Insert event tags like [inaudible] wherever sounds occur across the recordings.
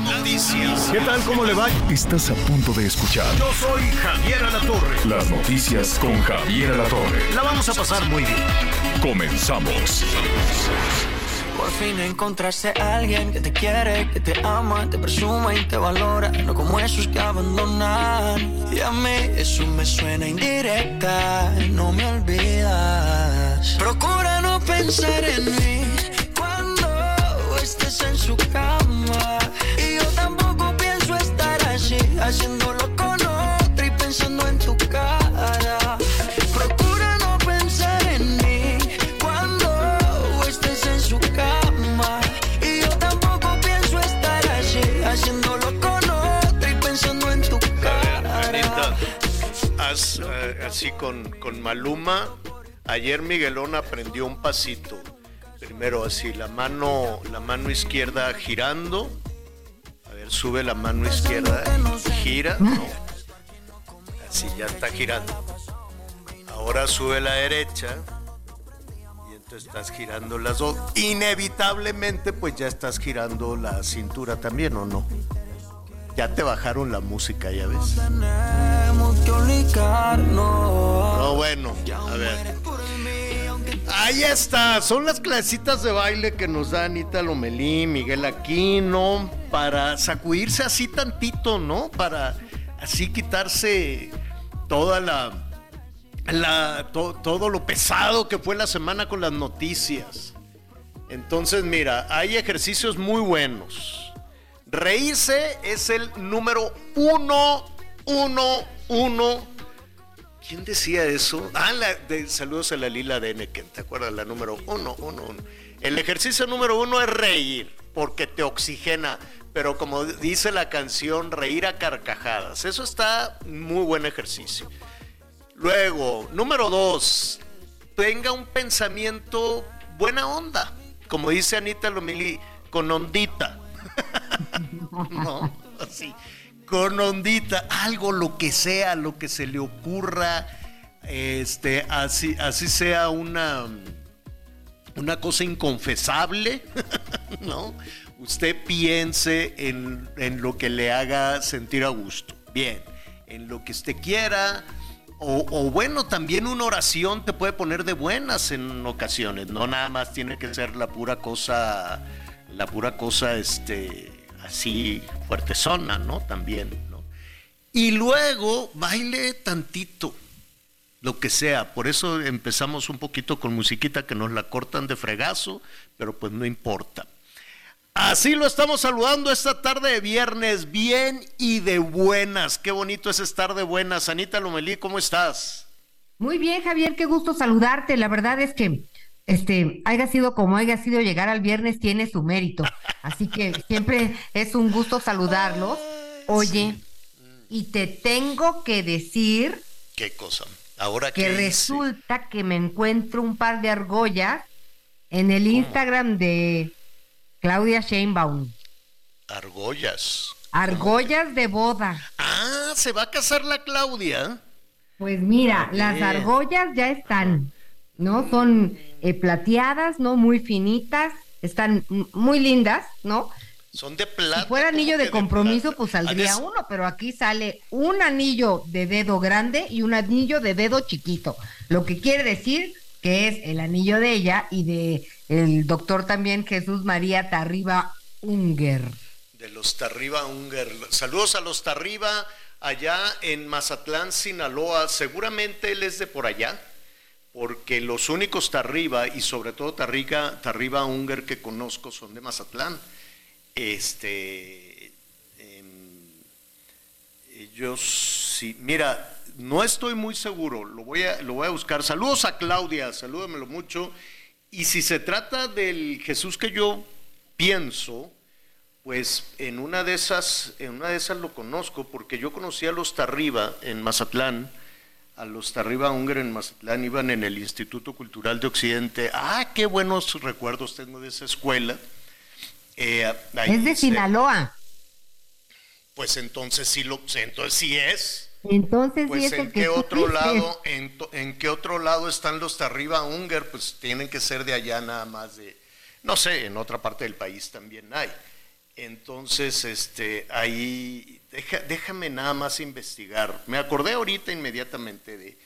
Noticias. ¿Qué tal? ¿Cómo le va? Estás a punto de escuchar Yo soy Javier Alatorre. las noticias con Javier Alatorre. La vamos a pasar muy bien. Comenzamos. Por fin encontraste a alguien que te quiere, que te ama, te presume y te valora, no como esos que abandonan. Y a mí eso me suena indirecta, no me olvidas. Procura no pensar en mí cuando estés en su cama. Haciéndolo con otra y pensando en tu cara. Procura no pensar en mí cuando estés en su cama. Y yo tampoco pienso estar así, haciéndolo con otra y pensando en tu cara. Anita, haz, eh, así con, con Maluma. Ayer Miguelón aprendió un pasito. Primero así, la mano, la mano izquierda girando. Sube la mano izquierda. Gira, no. Así ya está girando. Ahora sube la derecha. Y entonces estás girando las dos. Inevitablemente, pues ya estás girando la cintura también, ¿o no? Ya te bajaron la música, ya ves. No, bueno, a ver. Ahí está, son las clasecitas de baile que nos da Anita Lomelí, Miguel Aquino, para sacudirse así tantito, ¿no? Para así quitarse toda la, la to- todo lo pesado que fue la semana con las noticias. Entonces, mira, hay ejercicios muy buenos. Reírse es el número uno, uno, uno ¿Quién decía eso? Ah, saludos a la Lila de ¿te acuerdas? La número uno, uno, uno. El ejercicio número uno es reír, porque te oxigena. Pero como dice la canción, reír a carcajadas. Eso está muy buen ejercicio. Luego, número dos, tenga un pensamiento buena onda. Como dice Anita Lomili, con ondita. [laughs] no, así. Con ondita, algo, lo que sea, lo que se le ocurra, este, así, así sea una, una cosa inconfesable, [laughs] ¿no? Usted piense en, en lo que le haga sentir a gusto. Bien, en lo que usted quiera, o, o bueno, también una oración te puede poner de buenas en ocasiones, no nada más tiene que ser la pura cosa, la pura cosa, este, así fuertezona, ¿no? También, ¿no? Y luego baile tantito, lo que sea. Por eso empezamos un poquito con musiquita que nos la cortan de fregazo, pero pues no importa. Así lo estamos saludando esta tarde de viernes, bien y de buenas. Qué bonito es estar de buenas. Anita Lomelí, ¿cómo estás? Muy bien, Javier, qué gusto saludarte. La verdad es que, este, haya sido como haya sido, llegar al viernes tiene su mérito. Así que siempre es un gusto saludarlos. Oye, y te tengo que decir ¿Qué cosa? Ahora que hice? resulta que me encuentro un par de argollas en el Instagram de Claudia Sheinbaum. Argollas. Argollas de boda. Ah, se va a casar la Claudia. Pues mira, las argollas ya están, ¿no? Son eh, plateadas, ¿no? Muy finitas, están muy lindas, ¿no? Son de plata. Si fuera ¿cómo anillo de compromiso, pues saldría uno, pero aquí sale un anillo de dedo grande y un anillo de dedo chiquito, lo que quiere decir que es el anillo de ella y de el doctor también Jesús María Tarriba Unger. De los Tarriba Unger. Saludos a los Tarriba allá en Mazatlán, Sinaloa. Seguramente él es de por allá, porque los únicos Tarriba y sobre todo Tarriba, Tarriba Unger que conozco son de Mazatlán. Este, em, ellos sí, mira, no estoy muy seguro, lo voy a, lo voy a buscar. Saludos a Claudia, salúdamelo mucho. Y si se trata del Jesús que yo pienso, pues en una de esas, en una de esas lo conozco, porque yo conocí a los Tarriba en Mazatlán, a los Tarriba Unger en Mazatlán, iban en el Instituto Cultural de Occidente. Ah, qué buenos recuerdos tengo de esa escuela. Eh, es de Sinaloa. Pues entonces sí lo, entonces sí es. Entonces pues sí es en qué otro lado, en, en, qué otro lado están los Tarriba Unger, pues tienen que ser de allá nada más de, no sé, en otra parte del país también hay. Entonces, este, ahí, déjame nada más investigar. Me acordé ahorita inmediatamente de,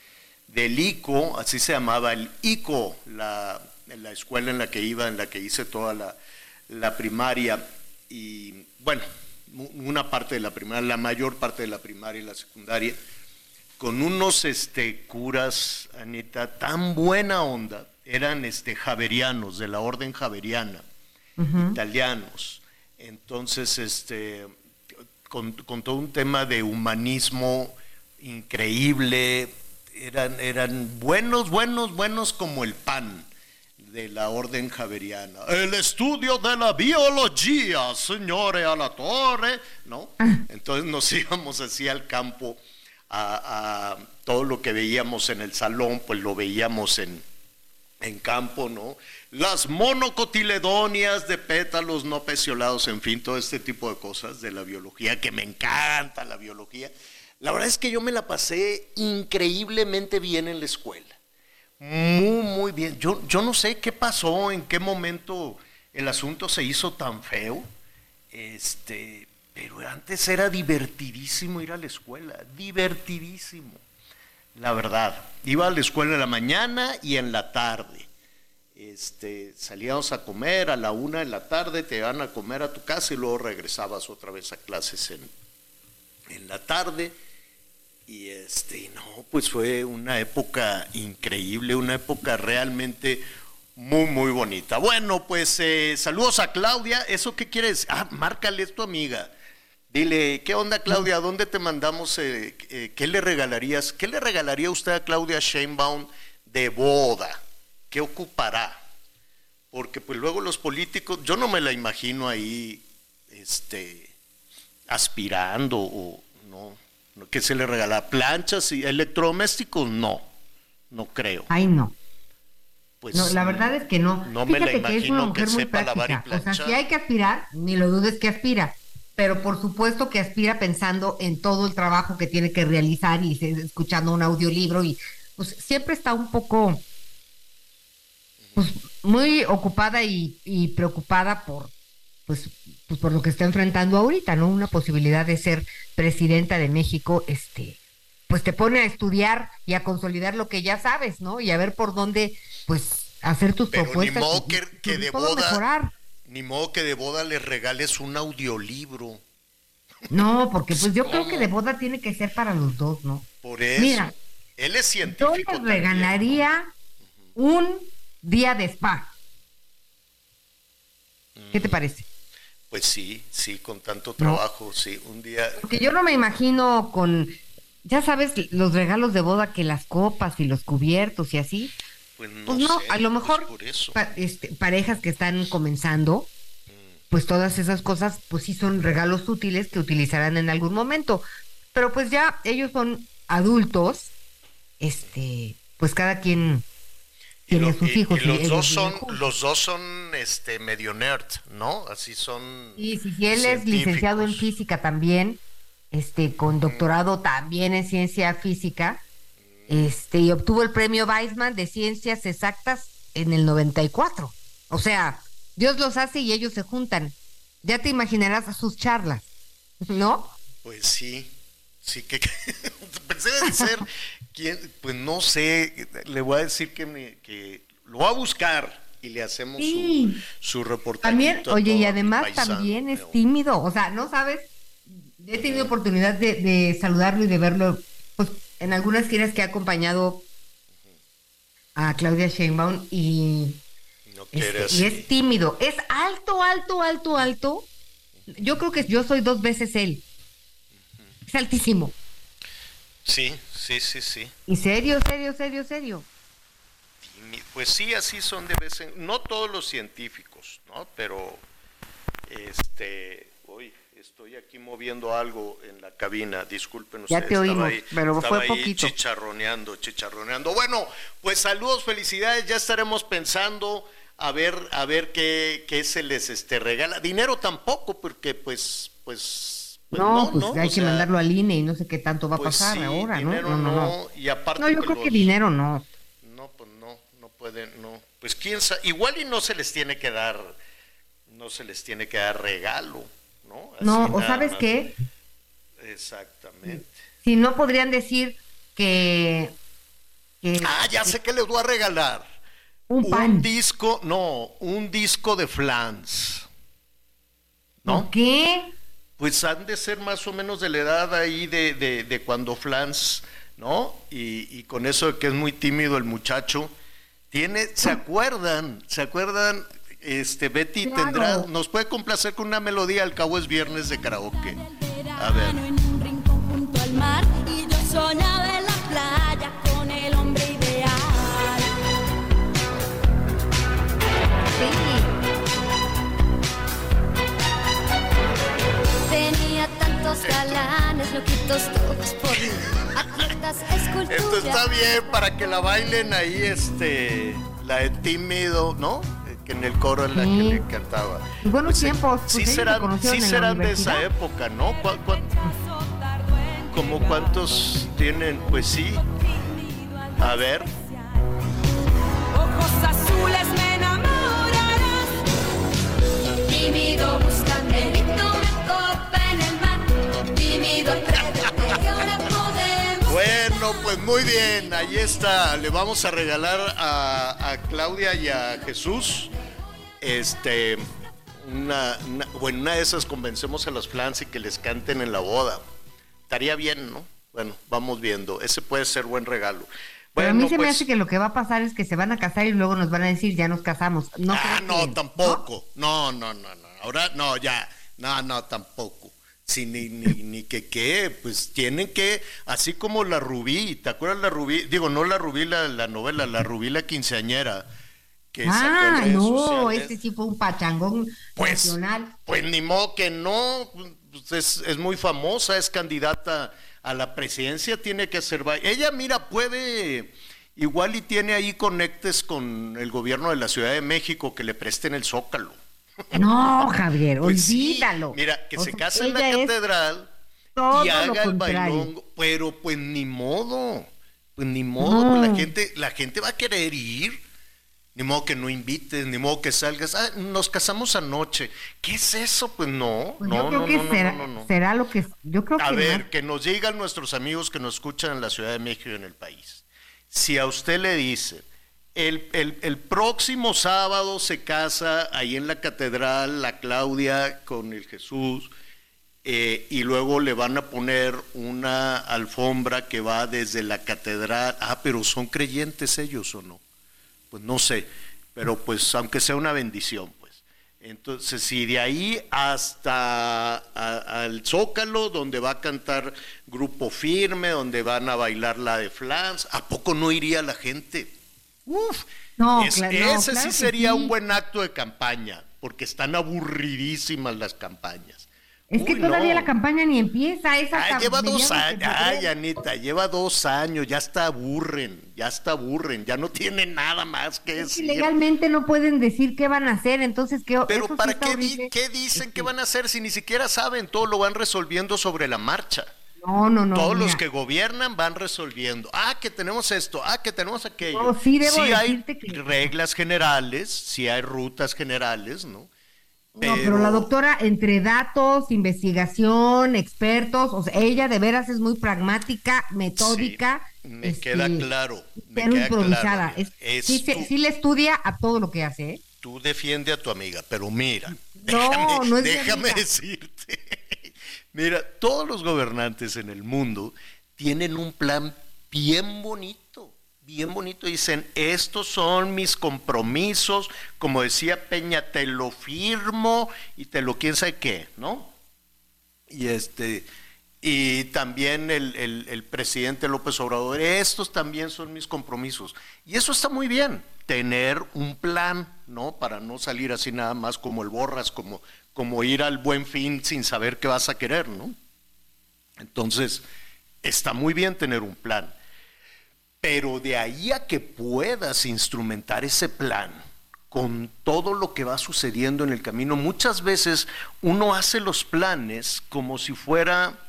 del ICO, así se llamaba, el ICO, la, la escuela en la que iba, en la que hice toda la, la primaria. Y bueno, una parte de la primaria, la mayor parte de la primaria y la secundaria, con unos este, curas, Anita, tan buena onda, eran este, javerianos, de la orden javeriana, italianos entonces, este, con, todo un tema de humanismo increíble, eran, eran buenos, buenos, buenos como el pan de la orden javeriana. El estudio de la biología, señores, a la torre, ¿no? [laughs] Entonces nos íbamos así al campo a, a, todo lo que veíamos en el salón, pues lo veíamos en, en campo, ¿no? Las monocotiledonias de pétalos no peciolados, en fin, todo este tipo de cosas de la biología, que me encanta la biología. La verdad es que yo me la pasé increíblemente bien en la escuela. Muy, muy bien. Yo, yo no sé qué pasó, en qué momento el asunto se hizo tan feo. Este, pero antes era divertidísimo ir a la escuela, divertidísimo. La verdad, iba a la escuela en la mañana y en la tarde. Este, salíamos a comer a la una de la tarde, te iban a comer a tu casa y luego regresabas otra vez a clases en, en la tarde. Y este, no, pues fue una época increíble, una época realmente muy, muy bonita. Bueno, pues eh, saludos a Claudia. ¿Eso qué quieres? Ah, márcale a tu amiga. Dile, ¿qué onda Claudia? ¿Dónde te mandamos? Eh, eh, ¿Qué le regalarías? ¿Qué le regalaría usted a Claudia Sheinbaum de boda? ¿Qué ocupará? Porque pues luego los políticos, yo no me la imagino ahí, este, aspirando o no, ¿qué se le regala? ¿Planchas y electrodomésticos? No, no creo. Ay, no. Pues, no, la verdad es que no. No me la imagino que, es una mujer muy lavar y planchar. O sea, si hay que aspirar, ni lo dudes que aspira pero por supuesto que aspira pensando en todo el trabajo que tiene que realizar y escuchando un audiolibro y pues siempre está un poco pues muy ocupada y, preocupada por pues, pues por lo que está enfrentando ahorita, ¿no? Una posibilidad de ser presidenta de México, este, pues te pone a estudiar y a consolidar lo que ya sabes, ¿no? Y a ver por dónde, pues, hacer tus propuestas. Ni modo que, que de boda, ni modo que de boda le regales un audiolibro. No, porque pues yo creo que de boda tiene que ser para los dos, ¿no? Por eso. Mira, él es científico. Yo le regalaría un día de spa. ¿Qué te mm. parece? Pues sí, sí, con tanto trabajo, sí, un día. Porque yo no me imagino con, ya sabes, los regalos de boda que las copas y los cubiertos y así. Pues no, pues a lo mejor este, parejas que están comenzando, pues todas esas cosas, pues sí son regalos útiles que utilizarán en algún momento. Pero pues ya ellos son adultos, este, pues cada quien tiene sus hijos. Y, los, dos son, los dos son este medio nerd, ¿no? Así son. Y si él es licenciado en física también, este, con doctorado también en ciencia física, este, y obtuvo el premio Weizmann de ciencias exactas en el 94. O sea, Dios los hace y ellos se juntan. Ya te imaginarás a sus charlas, ¿no? Pues sí, sí que [laughs] pensé en ser pues no sé, le voy a decir que, me, que lo va a buscar y le hacemos su, su, reportaje. También, oye, y además también es tímido, o sea, no sabes, he tenido oportunidad de, saludarlo y de verlo, pues en algunas giras que ha acompañado a Claudia Sheinbaum y, este, y es tímido, es alto, alto, alto, alto. Yo creo que yo soy dos veces él. Es altísimo. Sí, sí, sí, sí. Y serio, serio, serio, serio. pues sí, así son de vez en no todos los científicos, ¿no? Pero, este, estoy aquí moviendo algo en la cabina, disculpen Ya te oímos, ahí- pero fue ahí poquito. chicharroneando, chicharroneando. Bueno, pues saludos, felicidades, ya estaremos pensando a ver, a ver qué, qué se les este, regala. Dinero tampoco, porque pues, pues, pues No, pues hay O que mandarlo al INE y no sé qué tanto va a pues pasar sí, ahora, ¿no? No, no, no. no, y aparte No, yo que creo que dinero no. no, pues no, no pueden, no. Pues quién sabe, igual y no se les tiene que dar, no se les tiene que dar regalo, ¿no? Así No, o sabes más. qué, Exactamente. si no podrían decir que, que Ah, ya sé que les voy a regalar. un pan. disco, no, un disco de flans. ¿No? ¿Qué? Pues han de ser más o menos de la edad ahí de, de, de cuando Flans, ¿no? Y, y con eso de que es muy tímido el muchacho, tiene, ¿se acuerdan? ¿Se acuerdan? Este, Betty Claro. tendrá, nos puede complacer con una melodía, al cabo es viernes de karaoke. A ver. en un rincón junto al mar y yo soñaba en la playa con el hombre ideal. Tenía tantos galanes, loquitos todos por mí, atletas, esculturas. Esto está bien para que la bailen ahí, este, la de tímido, ¿no? Eh, Que en el coro es la que Sí. le cantaba. En buenos sí- tiempos, pues sí serán, sí en serán de esa época, ¿no? ¿Cuál- cuál- como cuántos tienen? Pues sí. A ver. Ojos azules me enamorarás. Tímido buscando Bueno, pues muy bien, ahí está. Le vamos a regalar a, a Claudia y a Jesús. Este, una, una- bueno, una de esas convencemos a los flans y que les canten en la boda. Estaría bien, ¿no? Bueno, vamos viendo. Ese puede ser buen regalo. Pero a mí se me pues- hace que lo que va a pasar es que se van a casar y luego nos van a decir ya nos casamos. No ah, no, tampoco. No, no, no, no. Ahora, no, ya. No, no, tampoco. Sí, ni, ni, ni que qué, pues tienen que, así como la Rubí, ¿te acuerdas la Rubí? Digo, no la Rubí, la, la novela, la Rubí la quinceañera. Que Ah, no, sociales. este fue un pachangón Pues, nacional. pues ni modo que no, pues es, es muy famosa, es candidata a la presidencia, tiene que hacer... Ella, mira, puede, igual y tiene ahí conectes con el gobierno de la Ciudad de México que le presten el zócalo. No, Javier, Pues sí, olvídalo. mira, que O se casa en la catedral y haga el bailongo, pero pues ni modo, pues ni modo, No. pues la gente, la gente va a querer ir, ni modo que no invites, ni modo que salgas, ah, nos casamos anoche, ¿qué es eso? Pues no, Pues no, yo creo no, que no, no, será, lo que yo creo A que ver, que nos digan nuestros amigos que nos escuchan en la Ciudad de México y en el país. Si a usted le dice, el, el- el próximo sábado se casa ahí en la catedral la Claudia con el Jesús, eh, y luego le van a poner una alfombra que va desde la catedral. Ah, pero son creyentes ellos o no? Pues no sé, pero pues aunque sea una bendición, pues. Entonces, si de ahí hasta al Zócalo, donde va a cantar Grupo Firme, donde van a bailar la de Flans, ¿a poco no iría la gente? Uf, No, es- ese claro sí sería sí. un buen acto de campaña, porque están aburridísimas las campañas. Es que todavía no. la campaña ni empieza, esa hasta lleva dos años, ay. Anita, lleva dos años, ya está aburren, ya está aburren, ya no tiene nada más que Es que decir. legalmente no pueden decir qué van a hacer, entonces qué Pero sí ¿para qué, di- qué dicen que van a hacer si ni siquiera saben? Todo lo van resolviendo sobre la marcha. No, no, no. Todos los que gobiernan van resolviendo. Ah, que tenemos esto, ah, que tenemos aquello. No, sí debo hay decirte que- reglas generales, sí hay rutas generales, ¿no? No, pero la doctora, entre datos, investigación, expertos, o sea, ella de veras es muy pragmática, metódica. Sí, me este, queda claro. Me queda improvisada. claro. Es- sí, sí le estudia a todo lo que hace, ¿eh? Tú defiende a tu amiga, pero mira, No, déjame, no es déjame decirte. Mira, todos los gobernantes en el mundo tienen un plan bien bonito, bien bonito. Dicen, estos son mis compromisos, como decía Peña, te lo firmo y te lo quién sabe qué, ¿no? Y este, y también el, el- el presidente López Obrador. Estos también son mis compromisos. Y eso está muy bien, tener un plan, ¿no? Para no salir así nada más como el borras, como, como ir al buen fin sin saber qué vas a querer, ¿no? Entonces, está muy bien tener un plan. Pero de ahí a que puedas instrumentar ese plan con todo lo que va sucediendo en el camino, muchas veces uno hace los planes como si fuera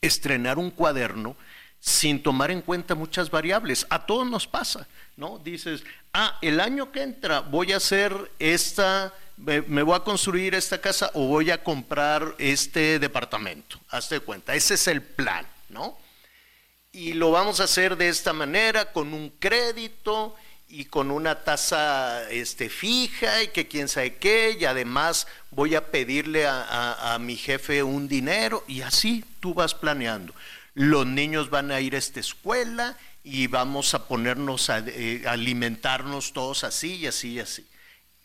estrenar un cuaderno sin tomar en cuenta muchas variables. A todos nos pasa, ¿no? Dices, ah, el año que entra voy a hacer esta, me, voy a construir esta casa o voy a comprar este departamento. Hazte cuenta, ese es el plan, ¿no? y lo vamos a hacer de esta manera, con un crédito y con una tasa este, fija y que quién sabe qué, y además voy a pedirle a, a- mi jefe un dinero y así tú vas planeando. Los niños van a ir a esta escuela y vamos a ponernos a, eh, alimentarnos todos así y así y así.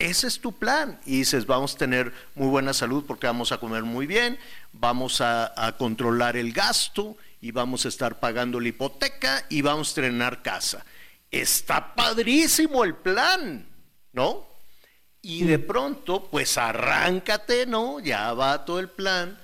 Ese es tu plan. Y dices, vamos a tener muy buena salud porque vamos a comer muy bien, vamos a, controlar el gasto y vamos a estar pagando la hipoteca y vamos a estrenar casa. Está padrísimo el plan, ¿no? Y de pronto, pues arráncate, ¿no? Ya va todo el plan.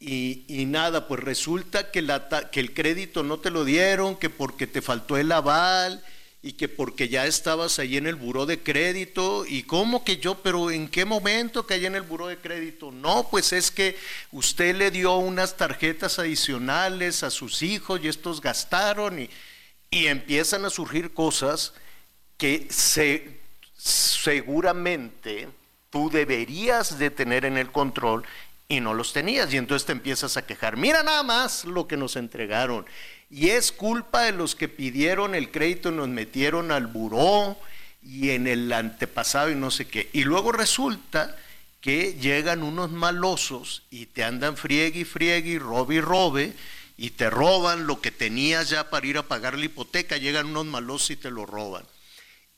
Y, y nada, pues resulta que, que el crédito no te lo dieron, que porque te faltó el aval y que porque ya estabas ahí en el buró de crédito. ¿Y cómo que yo? Pero ¿en qué momento caí en el buró de crédito? No, pues es que usted le dio unas tarjetas adicionales a sus hijos y estos gastaron y, y empiezan a surgir cosas que se, seguramente tú deberías de tener en el control y no los tenías y entonces te empiezas a quejar. Mira nada más lo que nos entregaron y es culpa de los que pidieron el crédito y nos metieron al buró y en el antepasado y no sé qué. Y luego resulta que llegan unos malosos y te andan friegue y friegue y robe y robe y te roban lo que tenías ya para ir a pagar la hipoteca, llegan unos malosos y te lo roban.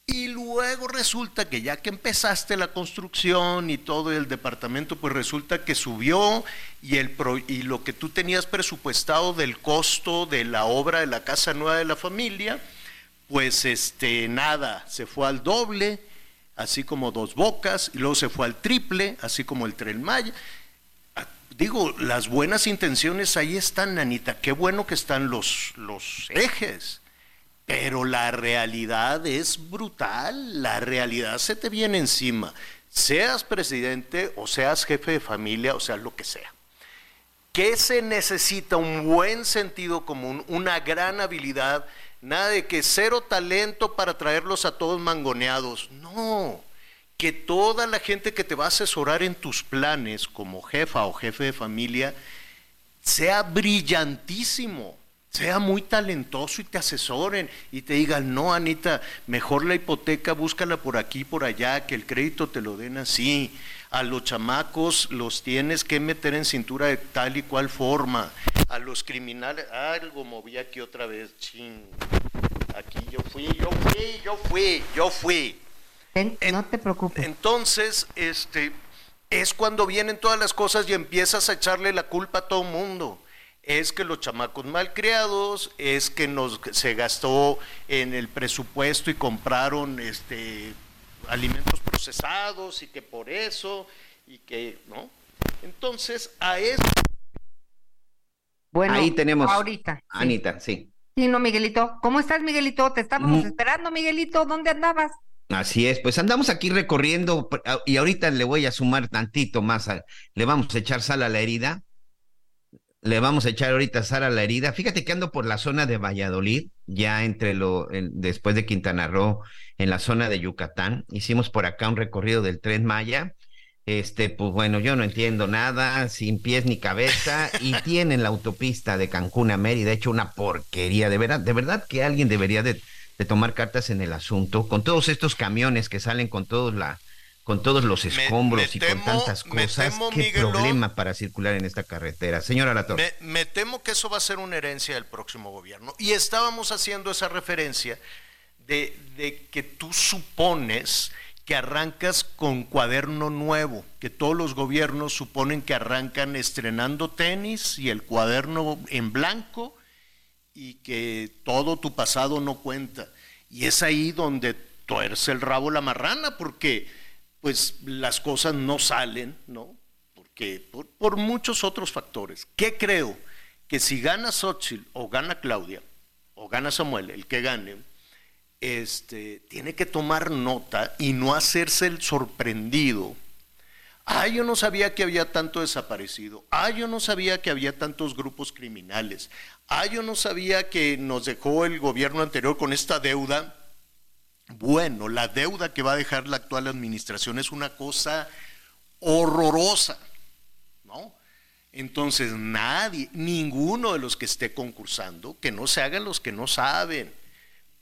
Y luego resulta que ya que empezaste la construcción y todo el departamento, pues resulta que subió y, el pro- y lo que tú tenías presupuestado del costo de la obra de la casa nueva de la familia, pues este nada, se fue al doble, así como dos bocas, y luego se fue al triple, así como el tren Maya. Ah, Digo, las buenas intenciones ahí están, Anita, qué bueno que están los, los ejes. Pero la realidad es brutal, la realidad se te viene encima, seas presidente o seas jefe de familia o seas lo que sea. ¿Qué se necesita? Un buen sentido común, una gran habilidad, nada de que cero talento para traerlos a todos mangoneados. No, que toda la gente que te va a asesorar en tus planes como jefa o jefe de familia sea brillantísimo, sea muy talentoso y te asesoren y te digan, no, Anita, mejor la hipoteca búscala por aquí, por allá, que el crédito te lo den así. A los chamacos los tienes que meter en cintura de tal y cual forma. A los criminales, algo moví aquí otra vez, ching. Aquí yo fui, yo fui, yo fui, yo fui. En- no te preocupes. Entonces, este, es cuando vienen todas las cosas y empiezas a echarle la culpa a todo mundo. Es que los chamacos mal criados, es que nos se gastó en el presupuesto y compraron este alimentos procesados y que por eso y que, ¿no? Entonces, a eso Bueno, Ahí tenemos ahorita. Anita, sí. Sí, no, Miguelito. ¿Cómo estás, Miguelito? Te estábamos Mm. esperando, Miguelito. ¿Dónde andabas? Así es, pues andamos aquí recorriendo pr- a- y ahorita le voy a sumar tantito más, a- le vamos a echar sal a la herida, le vamos a echar ahorita sal a la herida. Fíjate que ando por la zona de Valladolid, ya entre lo, en- después de Quintana Roo, en la zona de Yucatán. Hicimos por acá un recorrido del Tren Maya. Este, pues bueno, yo no entiendo nada, sin pies ni cabeza, y [laughs] tienen la autopista de Cancún a Mérida, hecho una porquería, de verdad, de verdad que alguien debería de, de tomar cartas en el asunto, con todos estos camiones que salen con todos la, con todos los escombros me y con tantas cosas, temo, qué problema para circular en esta carretera. Señora Latorre. Me, me temo que eso va a ser una herencia del próximo gobierno. Y estábamos haciendo esa referencia de, de que tú supones que arrancas con cuaderno nuevo, que todos los gobiernos suponen que arrancan estrenando tenis y el cuaderno en blanco y que todo tu pasado no cuenta. Y es ahí donde tuerce el rabo la marrana, porque pues las cosas no salen, ¿no? Porque por, por muchos otros factores. ¿Qué creo? Que si gana Xochitl o gana Claudia, o gana Samuel, el que gane, este, tiene que tomar nota y no hacerse el sorprendido. Ah, yo no sabía que había tanto desaparecido. Ah, yo no sabía que había tantos grupos criminales. Ah, yo no sabía que nos dejó el gobierno anterior con esta deuda. Bueno, la deuda que va a dejar la actual administración es una cosa horrorosa, ¿no? Entonces, nadie, ninguno de los que esté concursando, que no se hagan los que no saben,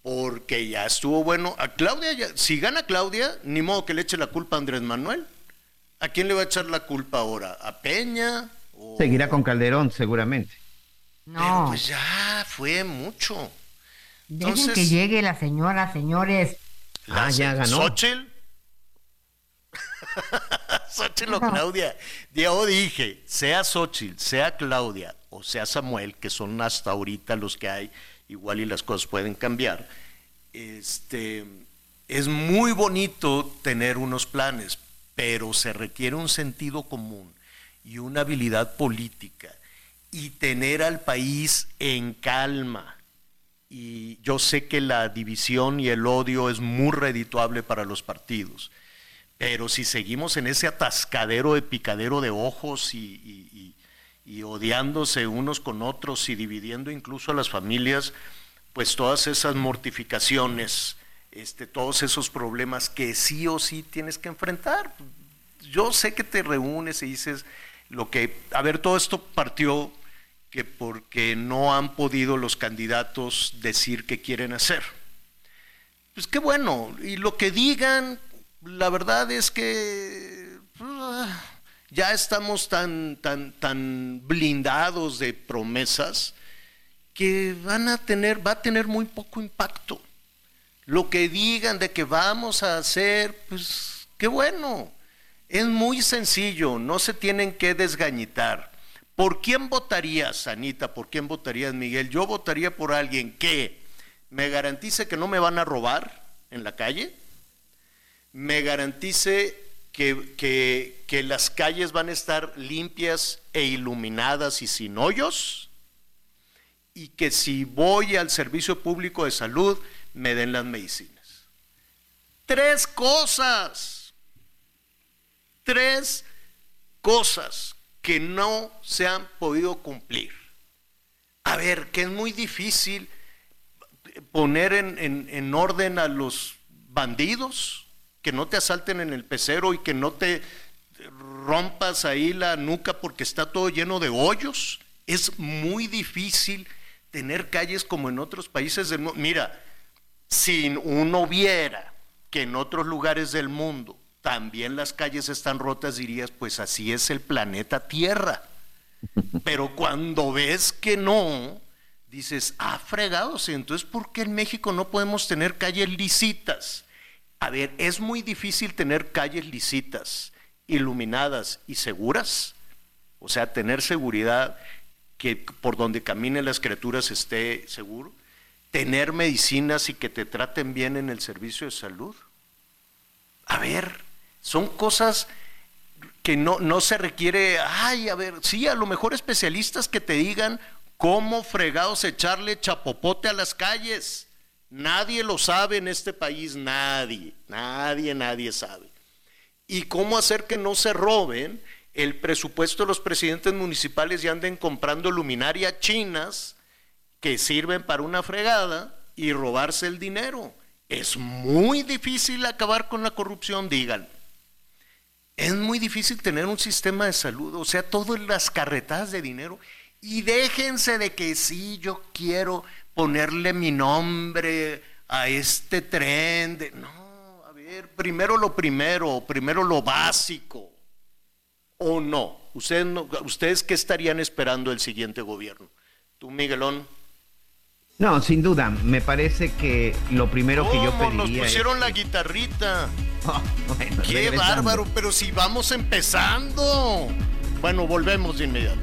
porque ya estuvo bueno. A Claudia, ya- si gana Claudia, ni modo que le eche la culpa a Andrés Manuel. ¿A quién le va a echar la culpa ahora? ¿A Peña? ¿O- Seguirá con Calderón, seguramente. Pero No, pues ya fue mucho. Dejen entonces- que llegue la señora, señores. Ah, ya ganó. ¿Xochitl? [laughs] Xochitl o Claudia. Yo dije, sea Xochitl, sea Claudia o sea Samuel, que son hasta ahorita los que hay, igual y las cosas pueden cambiar. Este, es muy bonito tener unos planes, pero se requiere un sentido común y una habilidad política y tener al país en calma y yo sé que la división y el odio es muy redituable para los partidos, pero si seguimos en ese atascadero de picadero de ojos y, y- y- y odiándose unos con otros y dividiendo incluso a las familias, pues todas esas mortificaciones, este, todos esos problemas que sí o sí tienes que enfrentar. Yo sé que te reúnes y dices lo que, a ver, todo esto partió que porque no han podido los candidatos decir qué quieren hacer. Pues qué bueno, y lo que digan, la verdad es que ah, ya estamos tan, tan, tan blindados de promesas que van a tener, va a tener muy poco impacto. Lo que digan de que vamos a hacer, pues qué bueno. Es muy sencillo, no se tienen que desgañitar. ¿Por quién votarías, Anita? ¿Por quién votarías, Miguel? Yo votaría por alguien que me garantice que no me van a robar en la calle, me garantice que, que- que las calles van a estar limpias e iluminadas y sin hoyos, y que si voy al servicio público de salud, me den las medicinas. Tres cosas, tres cosas que no se han podido cumplir. A ver, que es muy difícil poner en, en- en orden a los bandidos, que no te asalten en el pecero y que no te rompas ahí la nuca porque está todo lleno de hoyos. Es muy difícil tener calles como en otros países del mundo. Mira, si uno viera que en otros lugares del mundo también las calles están rotas, dirías, pues así es el planeta Tierra. [laughs] Pero cuando ves que no, dices, ah, fregados, entonces ¿por qué en México no podemos tener calles lisitas? A ver, es muy difícil tener calles lisitas, iluminadas y seguras. O sea, tener seguridad que por donde caminen las criaturas esté seguro. Tener medicinas y que te traten bien en el servicio de salud. A ver, son cosas que no, no se requiere, ay, a ver, sí, a lo mejor especialistas que te digan cómo fregados echarle chapopote a las calles. Nadie lo sabe en este país, nadie, nadie, nadie sabe. Y cómo hacer que no se roben el presupuesto de los presidentes municipales y anden comprando luminarias chinas que sirven para una fregada y robarse el dinero. Es muy difícil acabar con la corrupción, digan. Es muy difícil tener un sistema de salud, o sea, todas las carretadas de dinero. Y déjense de que sí, yo quiero ponerle mi nombre a este tren. de- No, a ver, primero lo primero, primero lo básico. ¿O no? ¿Ustedes, no, ¿Ustedes qué estarían esperando del siguiente gobierno? ¿Tú, Miguelón? No, sin duda, me parece que lo primero que yo. Nos pediría es pusieron la guitarrita. [laughs] Bueno, Qué regresando. bárbaro, pero si vamos empezando. Bueno, volvemos de inmediato.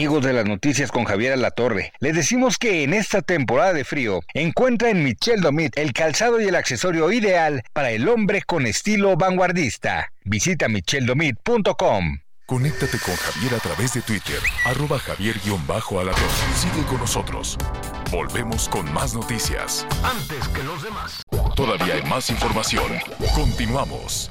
Amigos de las noticias con Javier Alatorre, les decimos que en esta temporada de frío encuentra en Michel Domit el calzado y el accesorio ideal para el hombre con estilo vanguardista. Visita micheldomit.com. Conéctate con Javier a través de Twitter, arroba javier-alatorre. Sigue con nosotros. Volvemos con más noticias. Antes que los demás. Todavía hay más información. Continuamos.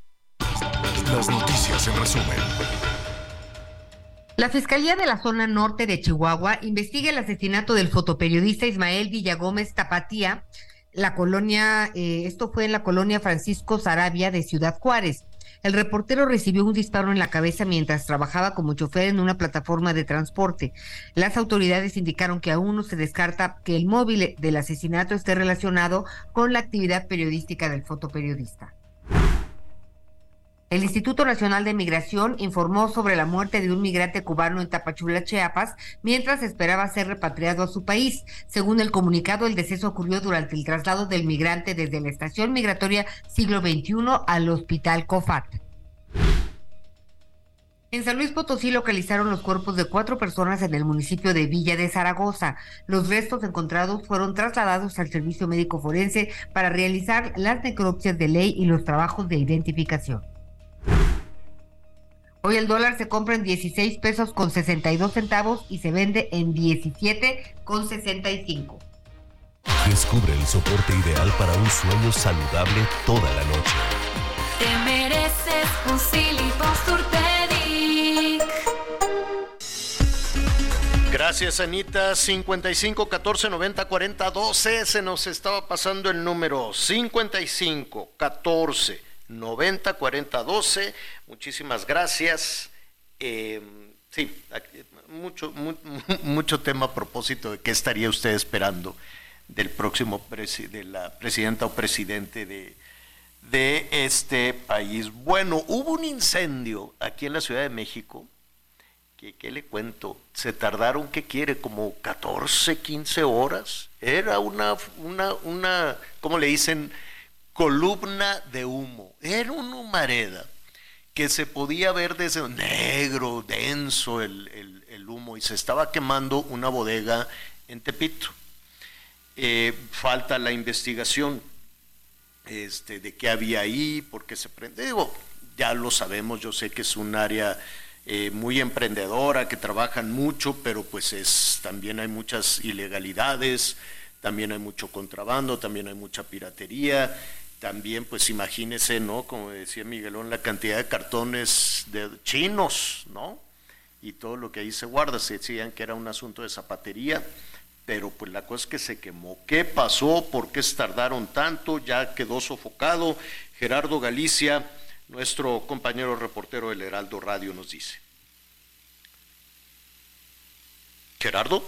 Las noticias en resumen. La Fiscalía de la Zona Norte de Chihuahua investiga el asesinato del fotoperiodista Ismael Villagómez Tapatía, la colonia, eh, esto fue en la colonia Francisco Sarabia de Ciudad Juárez. El reportero recibió un disparo en la cabeza mientras trabajaba como chofer en una plataforma de transporte. Las autoridades indicaron que aún no se descarta que el móvil del asesinato esté relacionado con la actividad periodística del fotoperiodista. El Instituto Nacional de Migración informó sobre la muerte de un migrante cubano en Tapachula, Chiapas, mientras esperaba ser repatriado a su país. Según el comunicado, el deceso ocurrió durante el traslado del migrante desde la estación migratoria siglo XXI al hospital COFAT. En San Luis Potosí localizaron los cuerpos de cuatro personas en el municipio de Villa de Zaragoza. Los restos encontrados fueron trasladados al servicio médico forense para realizar las necropsias de ley y los trabajos de identificación. Hoy el dólar se compra en 16 pesos con 62 centavos y se vende en 17 con 65. Descubre el soporte ideal para un sueño saludable toda la noche. Te mereces un. Gracias, Anita. 55 14 90 40 12. Se nos estaba pasando el número 55 14 90 40 12. Muchísimas gracias. Eh, sí, mucho, mu- [laughs] mucho tema a propósito de qué estaría usted esperando del próximo presi- de la presidenta o presidente de, de este país. Bueno, hubo un incendio aquí en la Ciudad de México. que ¿Qué le cuento? Se tardaron, ¿qué quiere? Como 14, 15 horas. Era una, una, una, ¿cómo le dicen? Columna de humo. Era una humareda que se podía ver desde negro, denso el, el- humo y se estaba quemando una bodega en Tepito. Eh, falta la investigación este, de qué había ahí, por qué se prende. Digo, ya lo sabemos, yo sé que es un área eh, muy emprendedora, que trabajan mucho, pero pues es, también hay muchas ilegalidades, también hay mucho contrabando, también hay mucha piratería, también pues imagínese, ¿no? Como decía Miguelón, la cantidad de cartones de chinos, ¿no? Y todo lo que ahí se guarda, se decían que era un asunto de zapatería, pero pues la cosa es que se quemó. ¿Qué pasó? ¿Por qué tardaron tanto? Ya quedó sofocado. Gerardo Galicia, nuestro compañero reportero del Heraldo Radio, nos dice. Gerardo.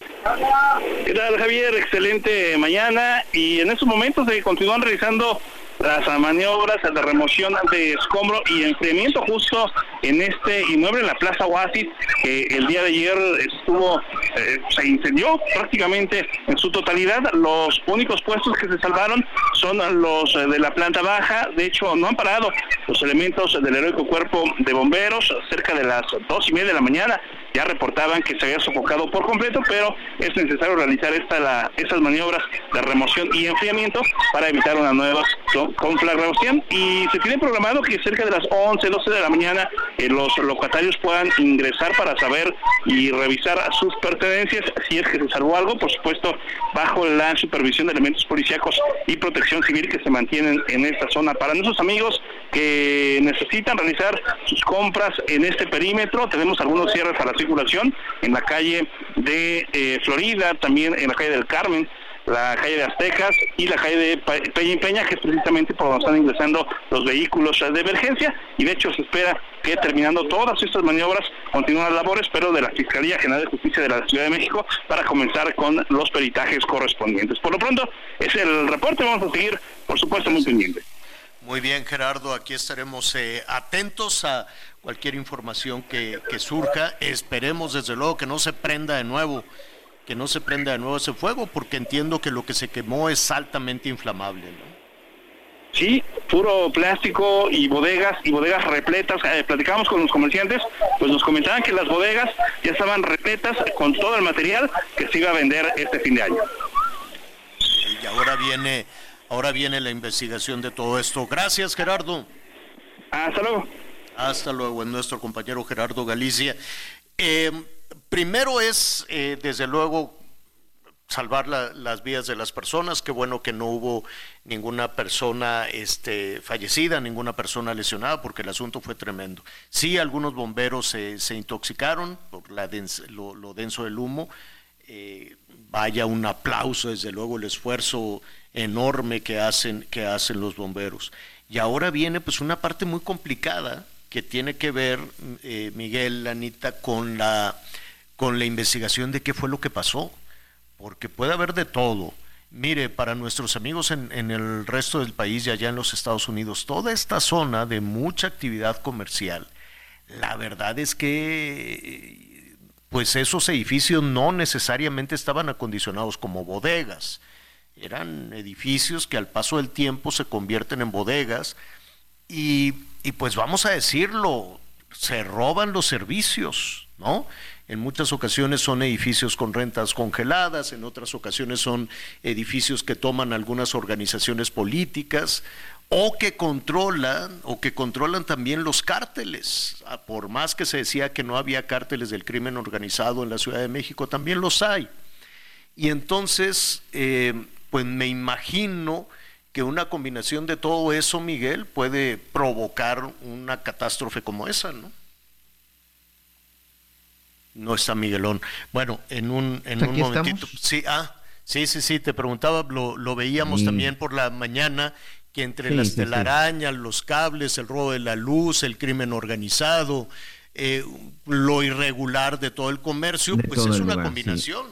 ¿Qué tal, Javier? Excelente mañana. Y en estos momentos se continúan realizando las maniobras de remoción de escombro y enfriamiento justo en este inmueble en la Plaza Oasis, que el día de ayer estuvo, eh, se incendió prácticamente en su totalidad. Los únicos puestos que se salvaron son los eh, de la planta baja. De hecho, no han parado los elementos del heroico cuerpo de bomberos cerca de las dos y media de la mañana ya reportaban que se había sofocado por completo, pero es necesario realizar estas maniobras de remoción y enfriamiento para evitar una nueva co- conflagración. Y se tiene programado que cerca de las 11, 12 de la mañana eh, los locatarios puedan ingresar para saber y revisar sus pertenencias, si es que se salvó algo, por supuesto, bajo la supervisión de elementos policíacos y protección civil que se mantienen en esta zona. Para nuestros amigos que necesitan realizar sus compras en este perímetro, tenemos algunos cierres a la circulación en la calle de eh, Florida, también en la calle del Carmen, la calle de Aztecas y la calle de Peña y Peña, que es precisamente por donde están ingresando los vehículos de emergencia. Y de hecho se espera que terminando todas estas maniobras continúen las labores, pero de la Fiscalía General de Justicia de la Ciudad de México para comenzar con los peritajes correspondientes. Por lo pronto, es el reporte, vamos a seguir, por supuesto, muy pendiente. Muy bien, Gerardo, aquí estaremos eh, atentos a cualquier información que, que surja. Esperemos, desde luego, que no se prenda de nuevo, que no se prenda de nuevo ese fuego, porque entiendo que lo que se quemó es altamente inflamable. ¿no? Sí, puro plástico y bodegas y bodegas repletas. Eh, platicamos con los comerciantes, pues nos comentaban que las bodegas ya estaban repletas con todo el material que se iba a vender este fin de año. Y ahora viene, ahora viene la investigación de todo esto. Gracias, Gerardo. Hasta luego. Hasta luego, es nuestro compañero Gerardo Galicia. Eh, primero es, eh, desde luego, salvar la- las vidas de las personas. Qué bueno que no hubo ninguna persona este, fallecida, ninguna persona lesionada, porque el asunto fue tremendo. Sí, algunos bomberos se- se intoxicaron por la dens- lo, lo denso del humo. Eh, vaya un aplauso, desde luego, el esfuerzo enorme que hacen, que hacen los bomberos. Y ahora viene pues una parte muy complicada que tiene que ver, eh, Miguel, Anita, con la, con la investigación de qué fue lo que pasó porque puede haber de todo. Mire, para nuestros amigos en, en el resto del país y allá en los Estados Unidos, toda esta zona de mucha actividad comercial, la verdad es que pues esos edificios no necesariamente estaban acondicionados como bodegas. Eran edificios que al paso del tiempo se convierten en bodegas y, y pues vamos a decirlo, se roban los servicios, ¿no? En muchas ocasiones son edificios con rentas congeladas, en otras ocasiones son edificios que toman algunas organizaciones políticas o que controlan o que controlan también los cárteles. Ah, Por más que se decía que no había cárteles del crimen organizado en la Ciudad de México, también los hay. Y entonces, eh, pues me imagino que una combinación de todo eso, Miguel, puede provocar una catástrofe como esa, ¿no? No está Miguelón. Bueno, en un, en un momentito. estamos. Sí, ah, sí, sí, sí, te preguntaba, lo, lo veíamos también por la mañana, que entre Sí, las sí, sí. telarañas, los cables, el robo de la luz, el crimen organizado, eh, lo irregular de todo el comercio, De pues es una lugar, combinación.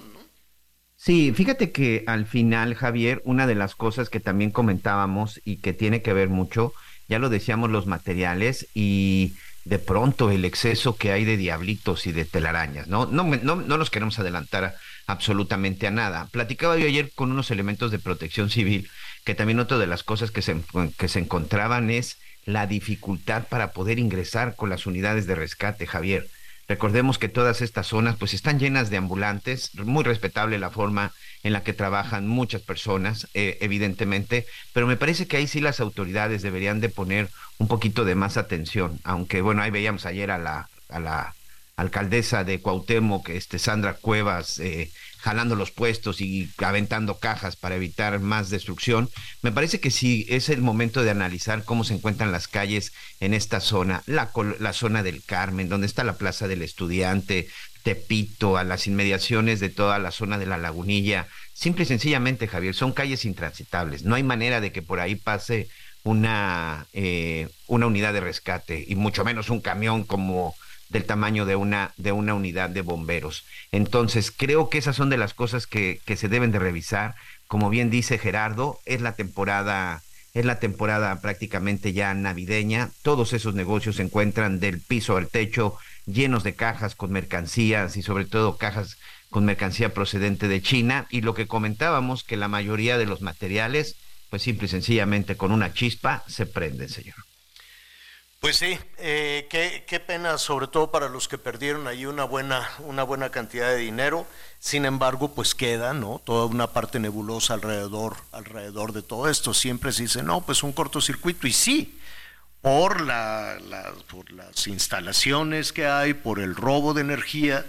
Sí, fíjate que al final, Javier, una de las cosas que también comentábamos y que tiene que ver mucho, ya lo decíamos, los materiales y de pronto el exceso que hay de diablitos y de telarañas, ¿no? No, no, no nos queremos adelantar a- absolutamente a nada. Platicaba yo ayer con unos elementos de protección civil que también otra de las cosas que se, que se encontraban es la dificultad para poder ingresar con las unidades de rescate, Javier. Recordemos que todas estas zonas pues están llenas de ambulantes, muy respetable la forma en la que trabajan muchas personas, eh, evidentemente, pero me parece que ahí sí las autoridades deberían de poner un poquito de más atención, aunque bueno, ahí veíamos ayer a la, a la alcaldesa de Cuauhtémoc, este, Sandra Cuevas, eh, jalando los puestos y aventando cajas para evitar más destrucción. Me parece que sí es el momento de analizar cómo se encuentran las calles en esta zona, la, la zona del Carmen, donde está la Plaza del Estudiante, Tepito, a las inmediaciones de toda la zona de la Lagunilla. Simple y sencillamente, Javier, son calles intransitables. No hay manera de que por ahí pase una, eh, una unidad de rescate y mucho menos un camión como del tamaño de una, de una unidad de bomberos. Entonces, creo que esas son de las cosas que, que se deben de revisar. Como bien dice Gerardo, es la temporada, es la temporada prácticamente ya navideña. Todos esos negocios se encuentran del piso al techo, llenos de cajas con mercancías y sobre todo cajas con mercancía procedente de China. Y lo que comentábamos, que la mayoría de los materiales, pues simple y sencillamente con una chispa se prenden, señor. Pues sí, eh, qué, qué pena, sobre todo para los que perdieron ahí una buena, una buena cantidad de dinero. Sin embargo, pues queda, ¿no? Toda una parte nebulosa alrededor, alrededor de todo esto. Siempre se dice, no, pues un cortocircuito. Y sí, por, la, la- por las instalaciones que hay, por el robo de energía.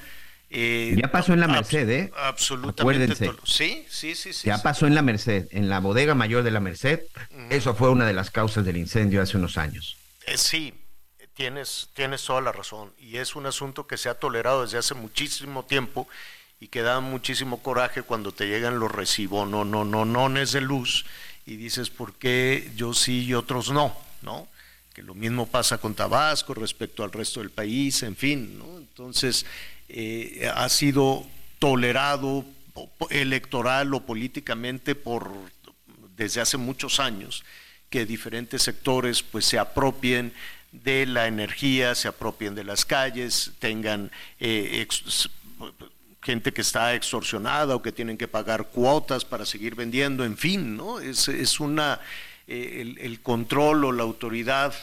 eh, Ya pasó en la Merced, ¿eh? Absolutamente. Acuérdense. todo- Sí, sí, sí, sí. Ya sí. pasó en la Merced, en la bodega mayor de la Merced. Eso fue una de las causas del incendio hace unos años. Eh, sí, tienes, tienes toda la razón. Y es un asunto que se ha tolerado desde hace muchísimo tiempo y que da muchísimo coraje cuando te llegan los recibos, no, no, no, nones de luz y dices, ¿por qué yo sí y otros no? ¿No? Que lo mismo pasa con Tabasco respecto al resto del país, en fin, ¿no? Entonces, eh, ha sido tolerado electoral o políticamente por desde hace muchos años que diferentes sectores pues se apropien de la energía, se apropien de las calles, tengan eh, gente que está extorsionada o que tienen que pagar cuotas para seguir vendiendo, en fin, ¿no? Es, es una, eh, el, el control o la autoridad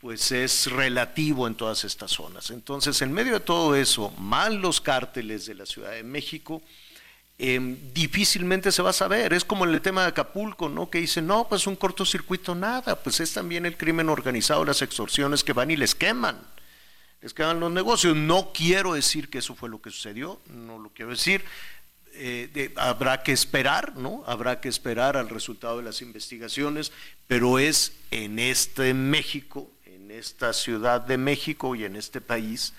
pues es relativo en todas estas zonas. Entonces, en medio de todo eso, mal los cárteles de la Ciudad de México, eh, difícilmente se va a saber. Es como en el tema de Acapulco, ¿no? Que dicen, no, pues un cortocircuito, nada. Pues es también el crimen organizado, las extorsiones que van y les queman. Les queman los negocios. No quiero decir que eso fue lo que sucedió, no lo quiero decir. Eh, habrá que esperar, ¿no? Habrá que esperar al resultado de las investigaciones, pero es en este México, en esta ciudad de México y en este país,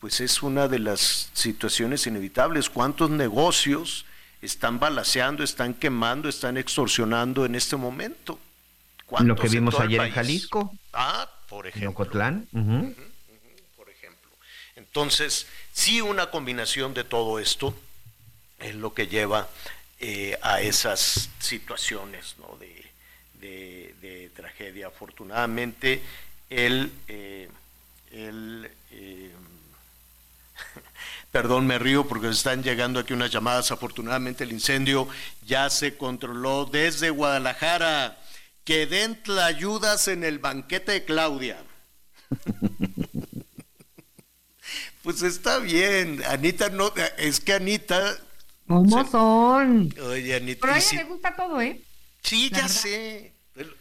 pues es una de las situaciones inevitables. ¿Cuántos negocios están balaceando, están quemando, están extorsionando en este momento? Lo ¿Cuántos que en vimos ayer en? Jalisco, Ah, por en ejemplo. Ocotlán. ujú. Entonces, sí una combinación de todo esto es lo que lleva eh, a esas situaciones ¿no? de, de- de tragedia. Afortunadamente, el, eh, el, eh, perdón, me río porque están llegando aquí unas llamadas. Afortunadamente, el incendio ya se controló desde Guadalajara. Que den ayudas en el banquete de Claudia. [laughs] Pues está bien, Anita no, es que Anita, ¿Cómo son? oye Anita, Pero a ella si- le gusta todo, ¿eh? sí, la ya verdad. sé.